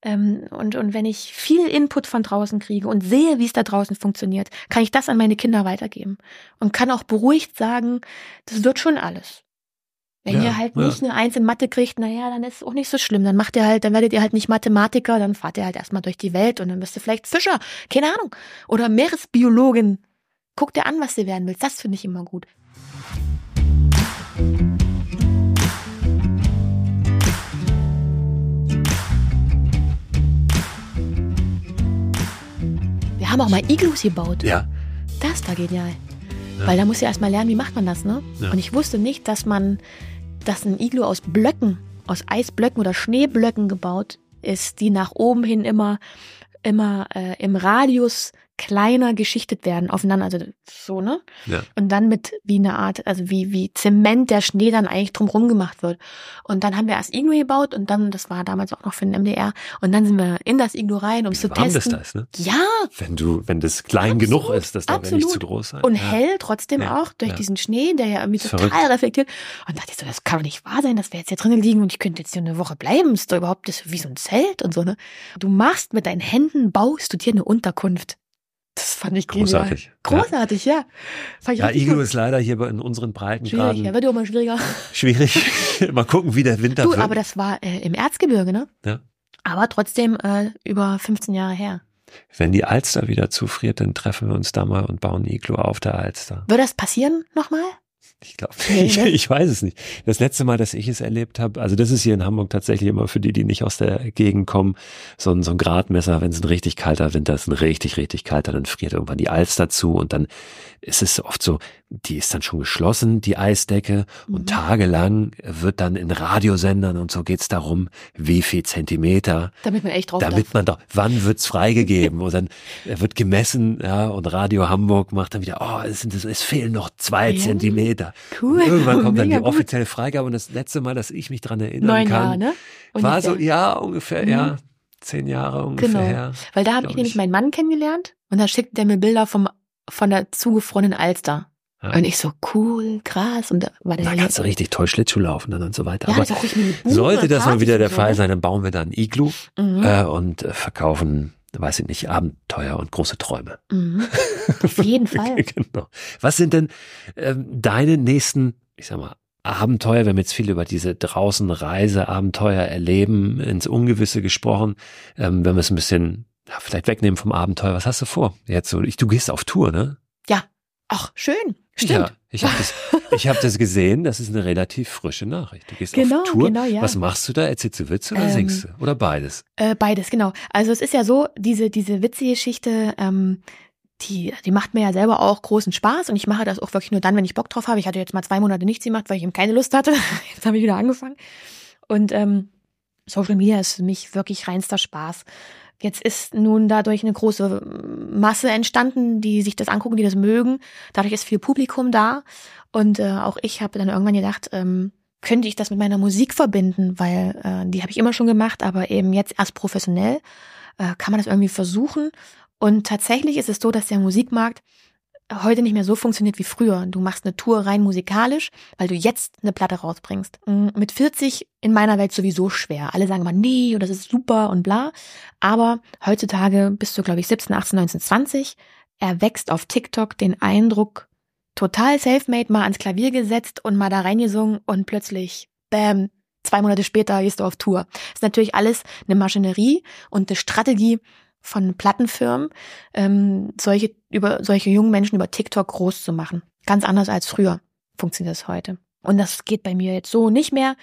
A: ähm, und, und wenn ich viel Input von draußen kriege und sehe, wie es da draußen funktioniert, kann ich das an meine Kinder weitergeben und kann auch beruhigt sagen, das wird schon alles. Wenn ja, ihr halt nicht ja. eine Eins in Mathe kriegt, naja, dann ist es auch nicht so schlimm. Dann macht ihr halt, dann werdet ihr halt nicht Mathematiker, dann fahrt ihr halt erstmal durch die Welt und dann bist du vielleicht Fischer, keine Ahnung. Oder Meeresbiologin. Guck dir an, was du werden willst. Das finde ich immer gut. Wir haben auch mal Iglus gebaut.
B: Ja.
A: Das war genial. Ja. Weil da muss ja erstmal lernen, wie macht man das, ne? Ja. Und ich wusste nicht, dass man, dass ein Iglu aus Blöcken, aus Eisblöcken oder Schneeblöcken gebaut ist, die nach oben hin immer, immer äh, im Radius kleiner geschichtet werden aufeinander, also so, ne? Ja. Und dann mit wie eine Art, also wie, wie Zement der Schnee dann eigentlich drumrum gemacht wird. Und dann haben wir erst Iglu gebaut und dann, das war damals auch noch für den MDR, und dann sind wir in das Iglu rein, um es zu warm testen.
B: Das, ne?
A: Ja.
B: Wenn du, wenn das klein absolut, genug ist, das darf ja nicht zu groß sein.
A: Und ja. hell trotzdem ja. auch durch diesen Schnee, der ja irgendwie total Verrückt. reflektiert. Und dachte ich so, das kann doch nicht wahr sein, dass wir jetzt hier drinnen liegen und ich könnte jetzt hier eine Woche bleiben. Ist doch überhaupt das wie so ein Zelt und so, ne? Du machst mit deinen Händen, baust du dir eine Unterkunft. Das fand ich
B: großartig.
A: Genial. Großartig, ja.
B: Ja, ja Iglu ist leider hier in unseren Breiten
A: Schwierig, ja, wird immer schwieriger.
B: Schwierig. Mal gucken, wie der Winter
A: du,
B: wird.
A: aber das war äh, im Erzgebirge, ne?
B: Ja.
A: Aber trotzdem äh, über 15 Jahre her.
B: Wenn die Alster wieder zufriert, dann treffen wir uns da mal und bauen ein Iglu auf der Alster.
A: Wird das passieren nochmal?
B: Ich glaube, ich,
A: ne?
B: ich weiß es nicht. Das letzte Mal, dass ich es erlebt habe, also das ist hier in Hamburg tatsächlich immer für die, die nicht aus der Gegend kommen, so ein, so ein Gradmesser, wenn es ein richtig kalter Winter ist, ein richtig, richtig kalter, dann friert irgendwann die Alster zu und dann ist es oft so, die ist dann schon geschlossen, die Eisdecke, und
A: Mhm.
B: tagelang wird dann in Radiosendern und so geht's darum, wie viel Zentimeter,
A: Damit man echt drauf
B: damit
A: darf.
B: man doch, wann wird's freigegeben? Und dann wird gemessen, ja, und Radio Hamburg macht dann wieder, oh, es, sind, es fehlen noch zwei
A: Ja.
B: Zentimeter.
A: Cool.
B: Und irgendwann kommt dann die
A: gut.
B: offizielle Freigabe und das letzte Mal, dass ich mich dran erinnern
A: Neun
B: kann,
A: Jahre, ne?
B: war so, ja, ungefähr,
A: Mhm.
B: ja, zehn Jahre ungefähr
A: Genau.
B: her.
A: Weil da habe ich nämlich
B: ich.
A: meinen Mann kennengelernt und da schickte der mir Bilder vom, von der zugefrorenen Alster.
B: Ja.
A: Und ich so, cool, krass. Und da war der
B: Da kannst du richtig toll Schlittschuh laufen dann und so weiter.
A: ja,
B: Aber sollte das mal wieder der Fall
A: ne?
B: sein, dann bauen wir da ein Iglu
A: Mhm.
B: äh, und äh, verkaufen, weiß ich nicht, Abenteuer und große Träume.
A: Mhm. Auf jeden Fall.
B: genau. Was sind denn ähm, deine nächsten, ich sag mal, Abenteuer? Wir haben jetzt viel über diese draußen Reise, Abenteuer erleben, ins Ungewisse gesprochen. Ähm, wenn wir es ein bisschen ja, vielleicht wegnehmen vom Abenteuer, was hast du vor? Jetzt so, ich, du gehst auf Tour, ne?
A: Ach, schön. Stimmt.
B: Ja, ich habe das, ich hab das gesehen. Das ist eine relativ frische Nachricht. Du gehst
A: Genau,
B: auf Tour.
A: genau, ja.
B: Was machst du da? Erzählst du Witze oder
A: Ähm,
B: singst du? Oder beides?
A: Äh, beides, genau. Also es ist ja so, diese, diese Witzgeschichte, ähm, die, die macht mir ja selber auch großen Spaß und ich mache das auch wirklich nur dann, wenn ich Bock drauf habe. Ich hatte jetzt mal zwei Monate nichts gemacht, weil ich eben keine Lust hatte. Jetzt habe ich wieder angefangen. Und ähm, Social Media ist für mich wirklich reinster Spaß. Jetzt ist nun dadurch eine große Masse entstanden, die sich das angucken, die das mögen. Dadurch ist viel Publikum da. Und äh, auch ich habe dann irgendwann gedacht, ähm, könnte ich das mit meiner Musik verbinden, weil äh, die habe ich immer schon gemacht, aber eben jetzt erst professionell. Äh, kann man das irgendwie versuchen? Und tatsächlich ist es so, dass der Musikmarkt heute nicht mehr so funktioniert wie früher. Du machst eine Tour rein musikalisch, weil du jetzt eine Platte rausbringst. Mm, Mit 40 in meiner Welt sowieso schwer. Alle sagen immer, nee, und das ist super und bla. Aber heutzutage bist du, glaube ich, 17, 18, 19, 20, erwächst auf TikTok den Eindruck, total self-made, mal ans Klavier gesetzt und mal da reingesungen und plötzlich, bam, zwei Monate später gehst du auf Tour. Das ist natürlich alles eine Maschinerie und eine Strategie von Plattenfirmen, ähm, solche, über, solche jungen Menschen über TikTok groß zu machen. Ganz anders als früher funktioniert das heute. Und das geht bei mir jetzt so nicht mehr.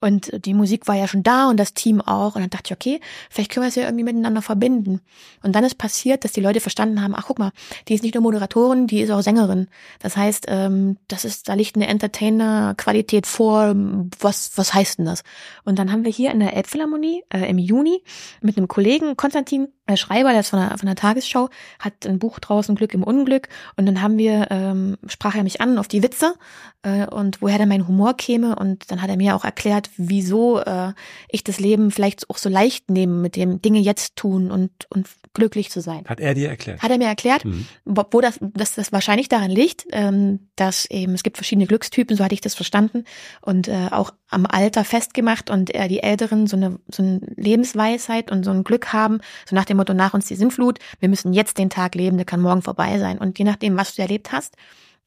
A: Und die Musik war ja schon da und das Team auch. Und dann dachte ich, okay, vielleicht können wir es ja irgendwie miteinander verbinden. Und dann ist passiert, dass die Leute verstanden haben, ach guck mal, die ist nicht nur Moderatorin, die ist auch Sängerin. Das heißt, ähm, das ist, da liegt eine Entertainer-Qualität vor. Was, was heißt denn das? Und dann haben wir hier in der Elbphilharmonie äh, im Juni mit einem Kollegen, Konstantin Schreiber, der ist von der, von der Tagesschau, hat ein Buch draußen Glück im Unglück. Und dann haben wir, ähm, sprach er mich an auf die Witze äh, und woher denn mein Humor käme. Und dann hat er mir auch erklärt, wieso äh, ich das Leben vielleicht auch so leicht nehme, mit dem Dinge jetzt tun und, und glücklich zu sein.
B: Hat er dir erklärt?
A: Hat er mir erklärt,
B: Mhm.
A: wo wo das, dass das wahrscheinlich daran liegt, ähm, dass eben es gibt verschiedene Glückstypen, so hatte ich das verstanden und äh, auch am Alter festgemacht und äh, die Älteren so eine so eine Lebensweisheit und so ein Glück haben, so nach dem Motto nach uns die Sinnflut, wir müssen jetzt den Tag leben, der kann morgen vorbei sein und je nachdem, was du erlebt hast,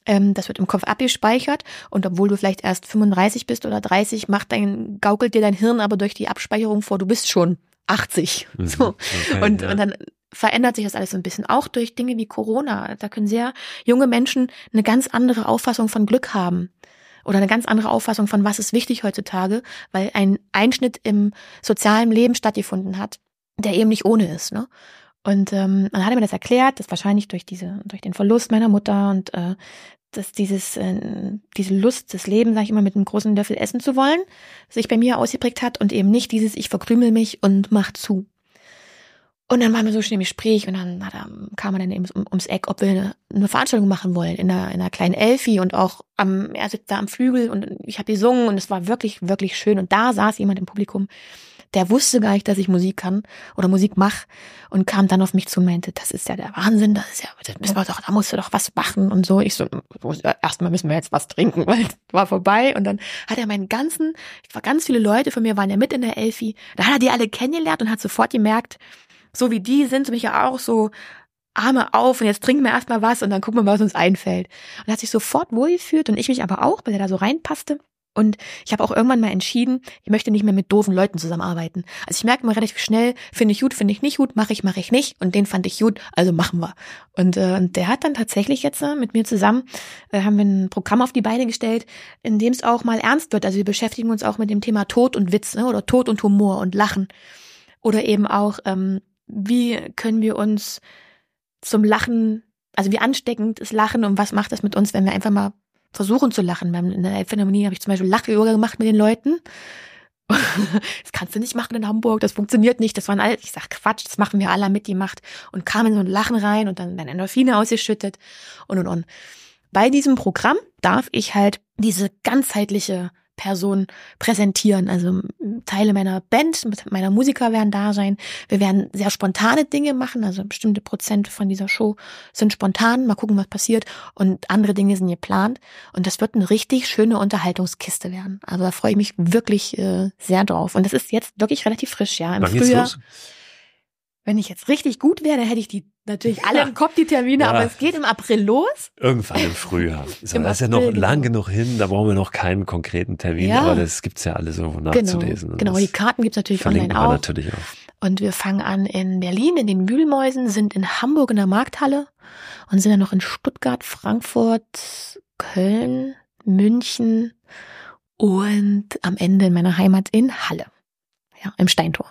A: ähm, das wird im Kopf abgespeichert und obwohl du vielleicht erst 35 bist oder 30, macht dein gaukelt dir dein Hirn aber durch die Abspeicherung vor, du bist schon 80.
B: Mhm.
A: So.
B: Okay,
A: Und,
B: ja.
A: und dann verändert sich das alles so ein bisschen, auch durch Dinge wie Corona. Da können sehr junge Menschen eine ganz andere Auffassung von Glück haben oder eine ganz andere Auffassung von, was ist wichtig heutzutage, weil ein Einschnitt im sozialen Leben stattgefunden hat, der eben nicht ohne ist. Ne? Und ähm, dann hat mir das erklärt, dass wahrscheinlich durch diese, durch den Verlust meiner Mutter und äh, dass dieses, äh, diese Lust, das Leben, sag ich immer, mit einem großen Löffel essen zu wollen, sich bei mir ausgeprägt hat und eben nicht dieses, ich verkrümel mich und mach zu. Und dann waren wir so schön im Gespräch und dann hat er, kam er dann eben um, ums Eck, ob wir eine, eine Veranstaltung machen wollen in einer, in einer kleinen Elfi und auch am, er sitzt da am Flügel und ich habe gesungen und es war wirklich, wirklich schön. Und da saß jemand im Publikum, der wusste gar nicht, dass ich Musik kann oder Musik mache und kam dann auf mich zu und meinte, das ist ja der Wahnsinn, das ist ja, das müssen wir doch, da musst du doch was machen und so. Ich so, erstmal müssen wir jetzt was trinken, weil es war vorbei und dann hat er meinen ganzen, ganz viele Leute von mir waren ja mit in der Elfi, da hat er die alle kennengelernt und hat sofort gemerkt, so wie die sind, so bin ich ja auch so Arme auf und jetzt trinken wir erstmal was und dann gucken wir was uns einfällt. Und er hat sich sofort wohlgefühlt und ich mich aber auch, weil er da so reinpasste. Und ich habe auch irgendwann mal entschieden, ich möchte nicht mehr mit doofen Leuten zusammenarbeiten. Also ich merke mal relativ schnell, finde ich gut, finde ich nicht gut, mache ich, mache ich nicht. Und den fand ich gut, also machen wir. Und, äh, und der hat dann tatsächlich jetzt äh, mit mir zusammen, äh, haben wir ein Programm auf die Beine gestellt, in dem es auch mal ernst wird. Also wir beschäftigen uns auch mit dem Thema Tod und Witz ne? oder Tod und Humor und Lachen. Oder eben auch, ähm, wie können wir uns zum Lachen, also wie ansteckend ist Lachen und was macht das mit uns, wenn wir einfach mal versuchen zu lachen. In der Phänomenon habe ich zum Beispiel Lach-Yoga gemacht mit den Leuten. das kannst du nicht machen in Hamburg, das funktioniert nicht. Das waren alle, ich sag Quatsch, das machen wir alle mit, die macht. Und kam in so ein Lachen rein und dann, dann Endorphine ausgeschüttet und und und. Bei diesem Programm darf ich halt diese ganzheitliche Person präsentieren. Also Teile meiner Band, meiner Musiker werden da sein. Wir werden sehr spontane Dinge machen. Also bestimmte Prozent von dieser Show sind spontan. Mal gucken, was passiert. Und andere Dinge sind geplant. Und das wird eine richtig schöne Unterhaltungskiste werden. Also da freue ich mich wirklich äh, sehr drauf. Und das ist jetzt wirklich relativ frisch, ja. Im
B: Wann
A: Frühjahr. Wenn ich jetzt richtig gut wäre, hätte ich die natürlich alle im Kopf, die Termine,
B: Ja.
A: aber es geht im April los.
B: Irgendwann im Frühjahr. So,
A: Im
B: das ist ja noch
A: April, genau.
B: lang genug hin, da brauchen wir noch keinen konkreten Termin,
A: Ja.
B: aber das gibt's ja alles irgendwo
A: Genau,
B: nachzulesen.
A: Genau.
B: das
A: Die Karten gibt's natürlich
B: verlinken
A: online
B: wir
A: auch.
B: natürlich auch.
A: Und wir fangen an in Berlin, in den Wühlmäusen, sind in Hamburg in der Markthalle und sind dann noch in Stuttgart, Frankfurt, Köln, München und am Ende in meiner Heimat in Halle. Ja, im Steintor.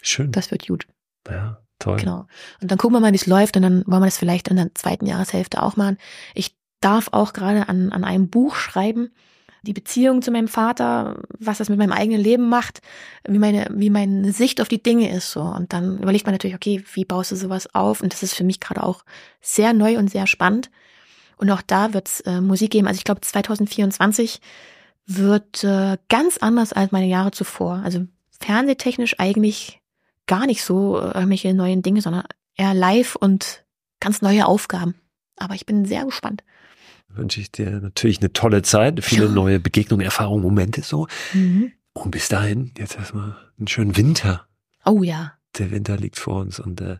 B: Schön.
A: Das wird gut.
B: ja, toll.
A: Genau. Und dann gucken wir mal, wie es läuft und dann wollen wir das vielleicht in der zweiten Jahreshälfte auch machen. Ich darf auch gerade an, an einem Buch schreiben, die Beziehung zu meinem Vater, was das mit meinem eigenen Leben macht, wie meine, wie meine Sicht auf die Dinge ist, so. Und dann überlegt man natürlich, okay, wie baust du sowas auf? Und das ist für mich gerade auch sehr neu und sehr spannend. Und auch da wird es äh, Musik geben. Also ich glaube, 2024 wird äh, ganz anders als meine Jahre zuvor. Also fernsehtechnisch eigentlich gar nicht so äh, irgendwelche neuen Dinge, sondern eher live und ganz neue Aufgaben. Aber ich bin sehr gespannt.
B: Wünsche ich dir natürlich eine tolle Zeit, viele neue Begegnungen, Erfahrungen, Momente so.
A: Mhm.
B: Und bis dahin, jetzt erstmal einen schönen Winter.
A: Oh ja.
B: Der Winter liegt vor uns und äh,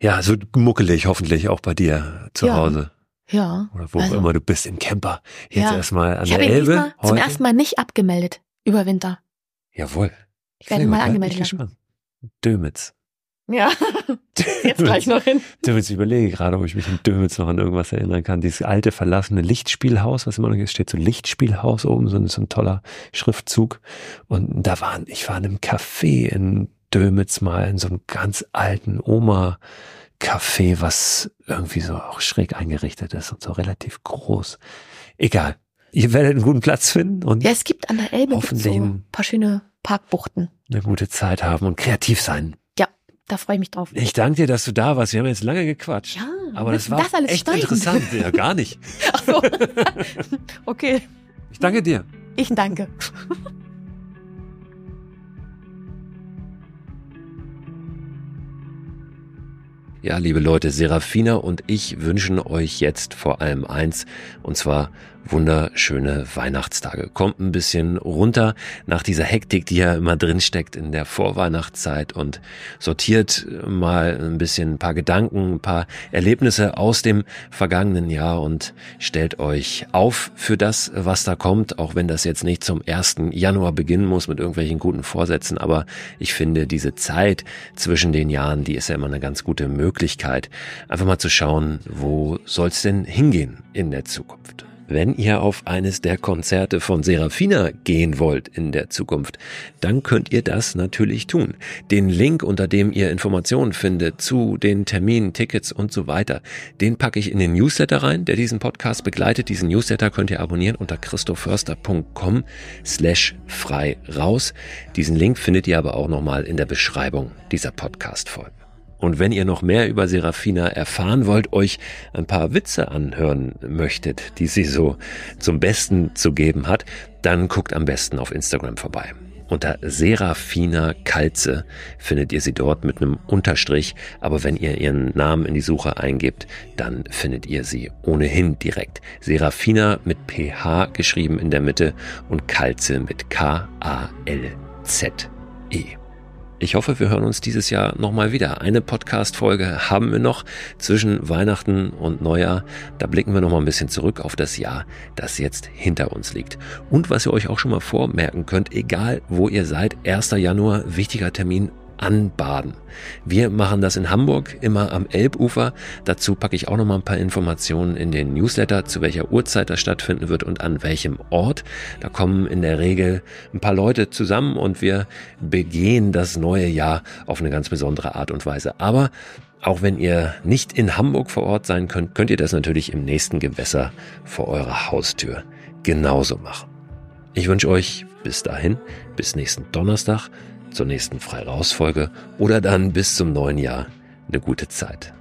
B: ja, so muckelig hoffentlich auch bei dir zu
A: Ja.
B: Hause.
A: Ja.
B: Oder wo
A: Also,
B: auch immer du bist, im Camper. Jetzt
A: Ja.
B: erstmal an
A: Ich
B: der Elbe.
A: diesmal zum ersten Mal nicht abgemeldet über Winter.
B: Jawohl.
A: Ich werde mal
B: gut,
A: angemeldet
B: bin ich
A: lassen.
B: gespannt. Dömitz.
A: Ja, jetzt gleich noch hin.
B: Dömitz, ich überlege gerade, ob ich mich in Dömitz noch an irgendwas erinnern kann. Dieses alte verlassene Lichtspielhaus, was immer noch ist, steht so Lichtspielhaus oben, so ein, so ein toller Schriftzug. Und da waren, ich war in einem Café in Dömitz mal, in so einem ganz alten Oma-Café, was irgendwie so auch schräg eingerichtet ist und so relativ groß. Egal. Ihr werdet einen guten Platz finden und
A: Ja, es gibt an der Elbe so ein paar schöne Parkbuchten.
B: eine gute Zeit haben und kreativ sein.
A: Ja, da freue ich mich drauf.
B: Ich danke dir, dass du da warst. Wir haben jetzt lange gequatscht.
A: Ja,
B: aber das war
A: das alles
B: echt
A: schneiden?
B: interessant. Ja, gar nicht.
A: Ach so. okay,
B: Ich danke dir.
A: ich danke.
B: Ja, liebe Leute, Serafina und ich wünschen euch jetzt vor allem eins, und zwar wunderschöne Weihnachtstage. Kommt ein bisschen runter nach dieser Hektik, die ja immer drin steckt in der Vorweihnachtszeit und sortiert mal ein bisschen ein paar Gedanken, ein paar Erlebnisse aus dem vergangenen Jahr und stellt euch auf für das, was da kommt, auch wenn das jetzt nicht zum 1. Januar beginnen muss mit irgendwelchen guten Vorsätzen, aber ich finde diese Zeit zwischen den Jahren, die ist ja immer eine ganz gute Möglichkeit, einfach mal zu schauen, wo soll's denn hingehen in der Zukunft. Wenn ihr auf eines der Konzerte von Serafina gehen wollt in der Zukunft, dann könnt ihr das natürlich tun. Den Link, unter dem ihr Informationen findet zu den Terminen, Tickets und so weiter, den packe ich in den Newsletter rein, der diesen Podcast begleitet. Diesen Newsletter könnt ihr abonnieren unter christoförster.com slash frei raus. Diesen Link findet ihr aber auch nochmal in der Beschreibung dieser Podcast-Folge. Und wenn ihr noch mehr über Serafina erfahren wollt, euch ein paar Witze anhören möchtet, die sie so zum Besten zu geben hat, dann guckt am besten auf Instagram vorbei. Unter Serafina Kalze findet ihr sie dort mit einem Unterstrich, aber wenn ihr ihren Namen in die Suche eingebt, dann findet ihr sie ohnehin direkt. Serafina mit PH geschrieben in der Mitte und Kalze mit K-A-L-Z-E. Ich hoffe, wir hören uns dieses Jahr nochmal wieder. Eine Podcast-Folge haben wir noch zwischen Weihnachten und Neujahr. Da blicken wir nochmal ein bisschen zurück auf das Jahr, das jetzt hinter uns liegt. Und was ihr euch auch schon mal vormerken könnt, egal wo ihr seid, 1. Januar, wichtiger Termin, anbaden. Wir machen das in Hamburg immer am Elbufer. Dazu packe ich auch noch mal ein paar Informationen in den Newsletter, zu welcher Uhrzeit das stattfinden wird und an welchem Ort. Da kommen in der Regel ein paar Leute zusammen und wir begehen das neue Jahr auf eine ganz besondere Art und Weise. Aber auch wenn ihr nicht in Hamburg vor Ort sein könnt, könnt ihr das natürlich im nächsten Gewässer vor eurer Haustür genauso machen. Ich wünsche euch bis dahin, bis nächsten Donnerstag, zur nächsten Freirausfolge oder dann bis zum neuen Jahr eine gute Zeit.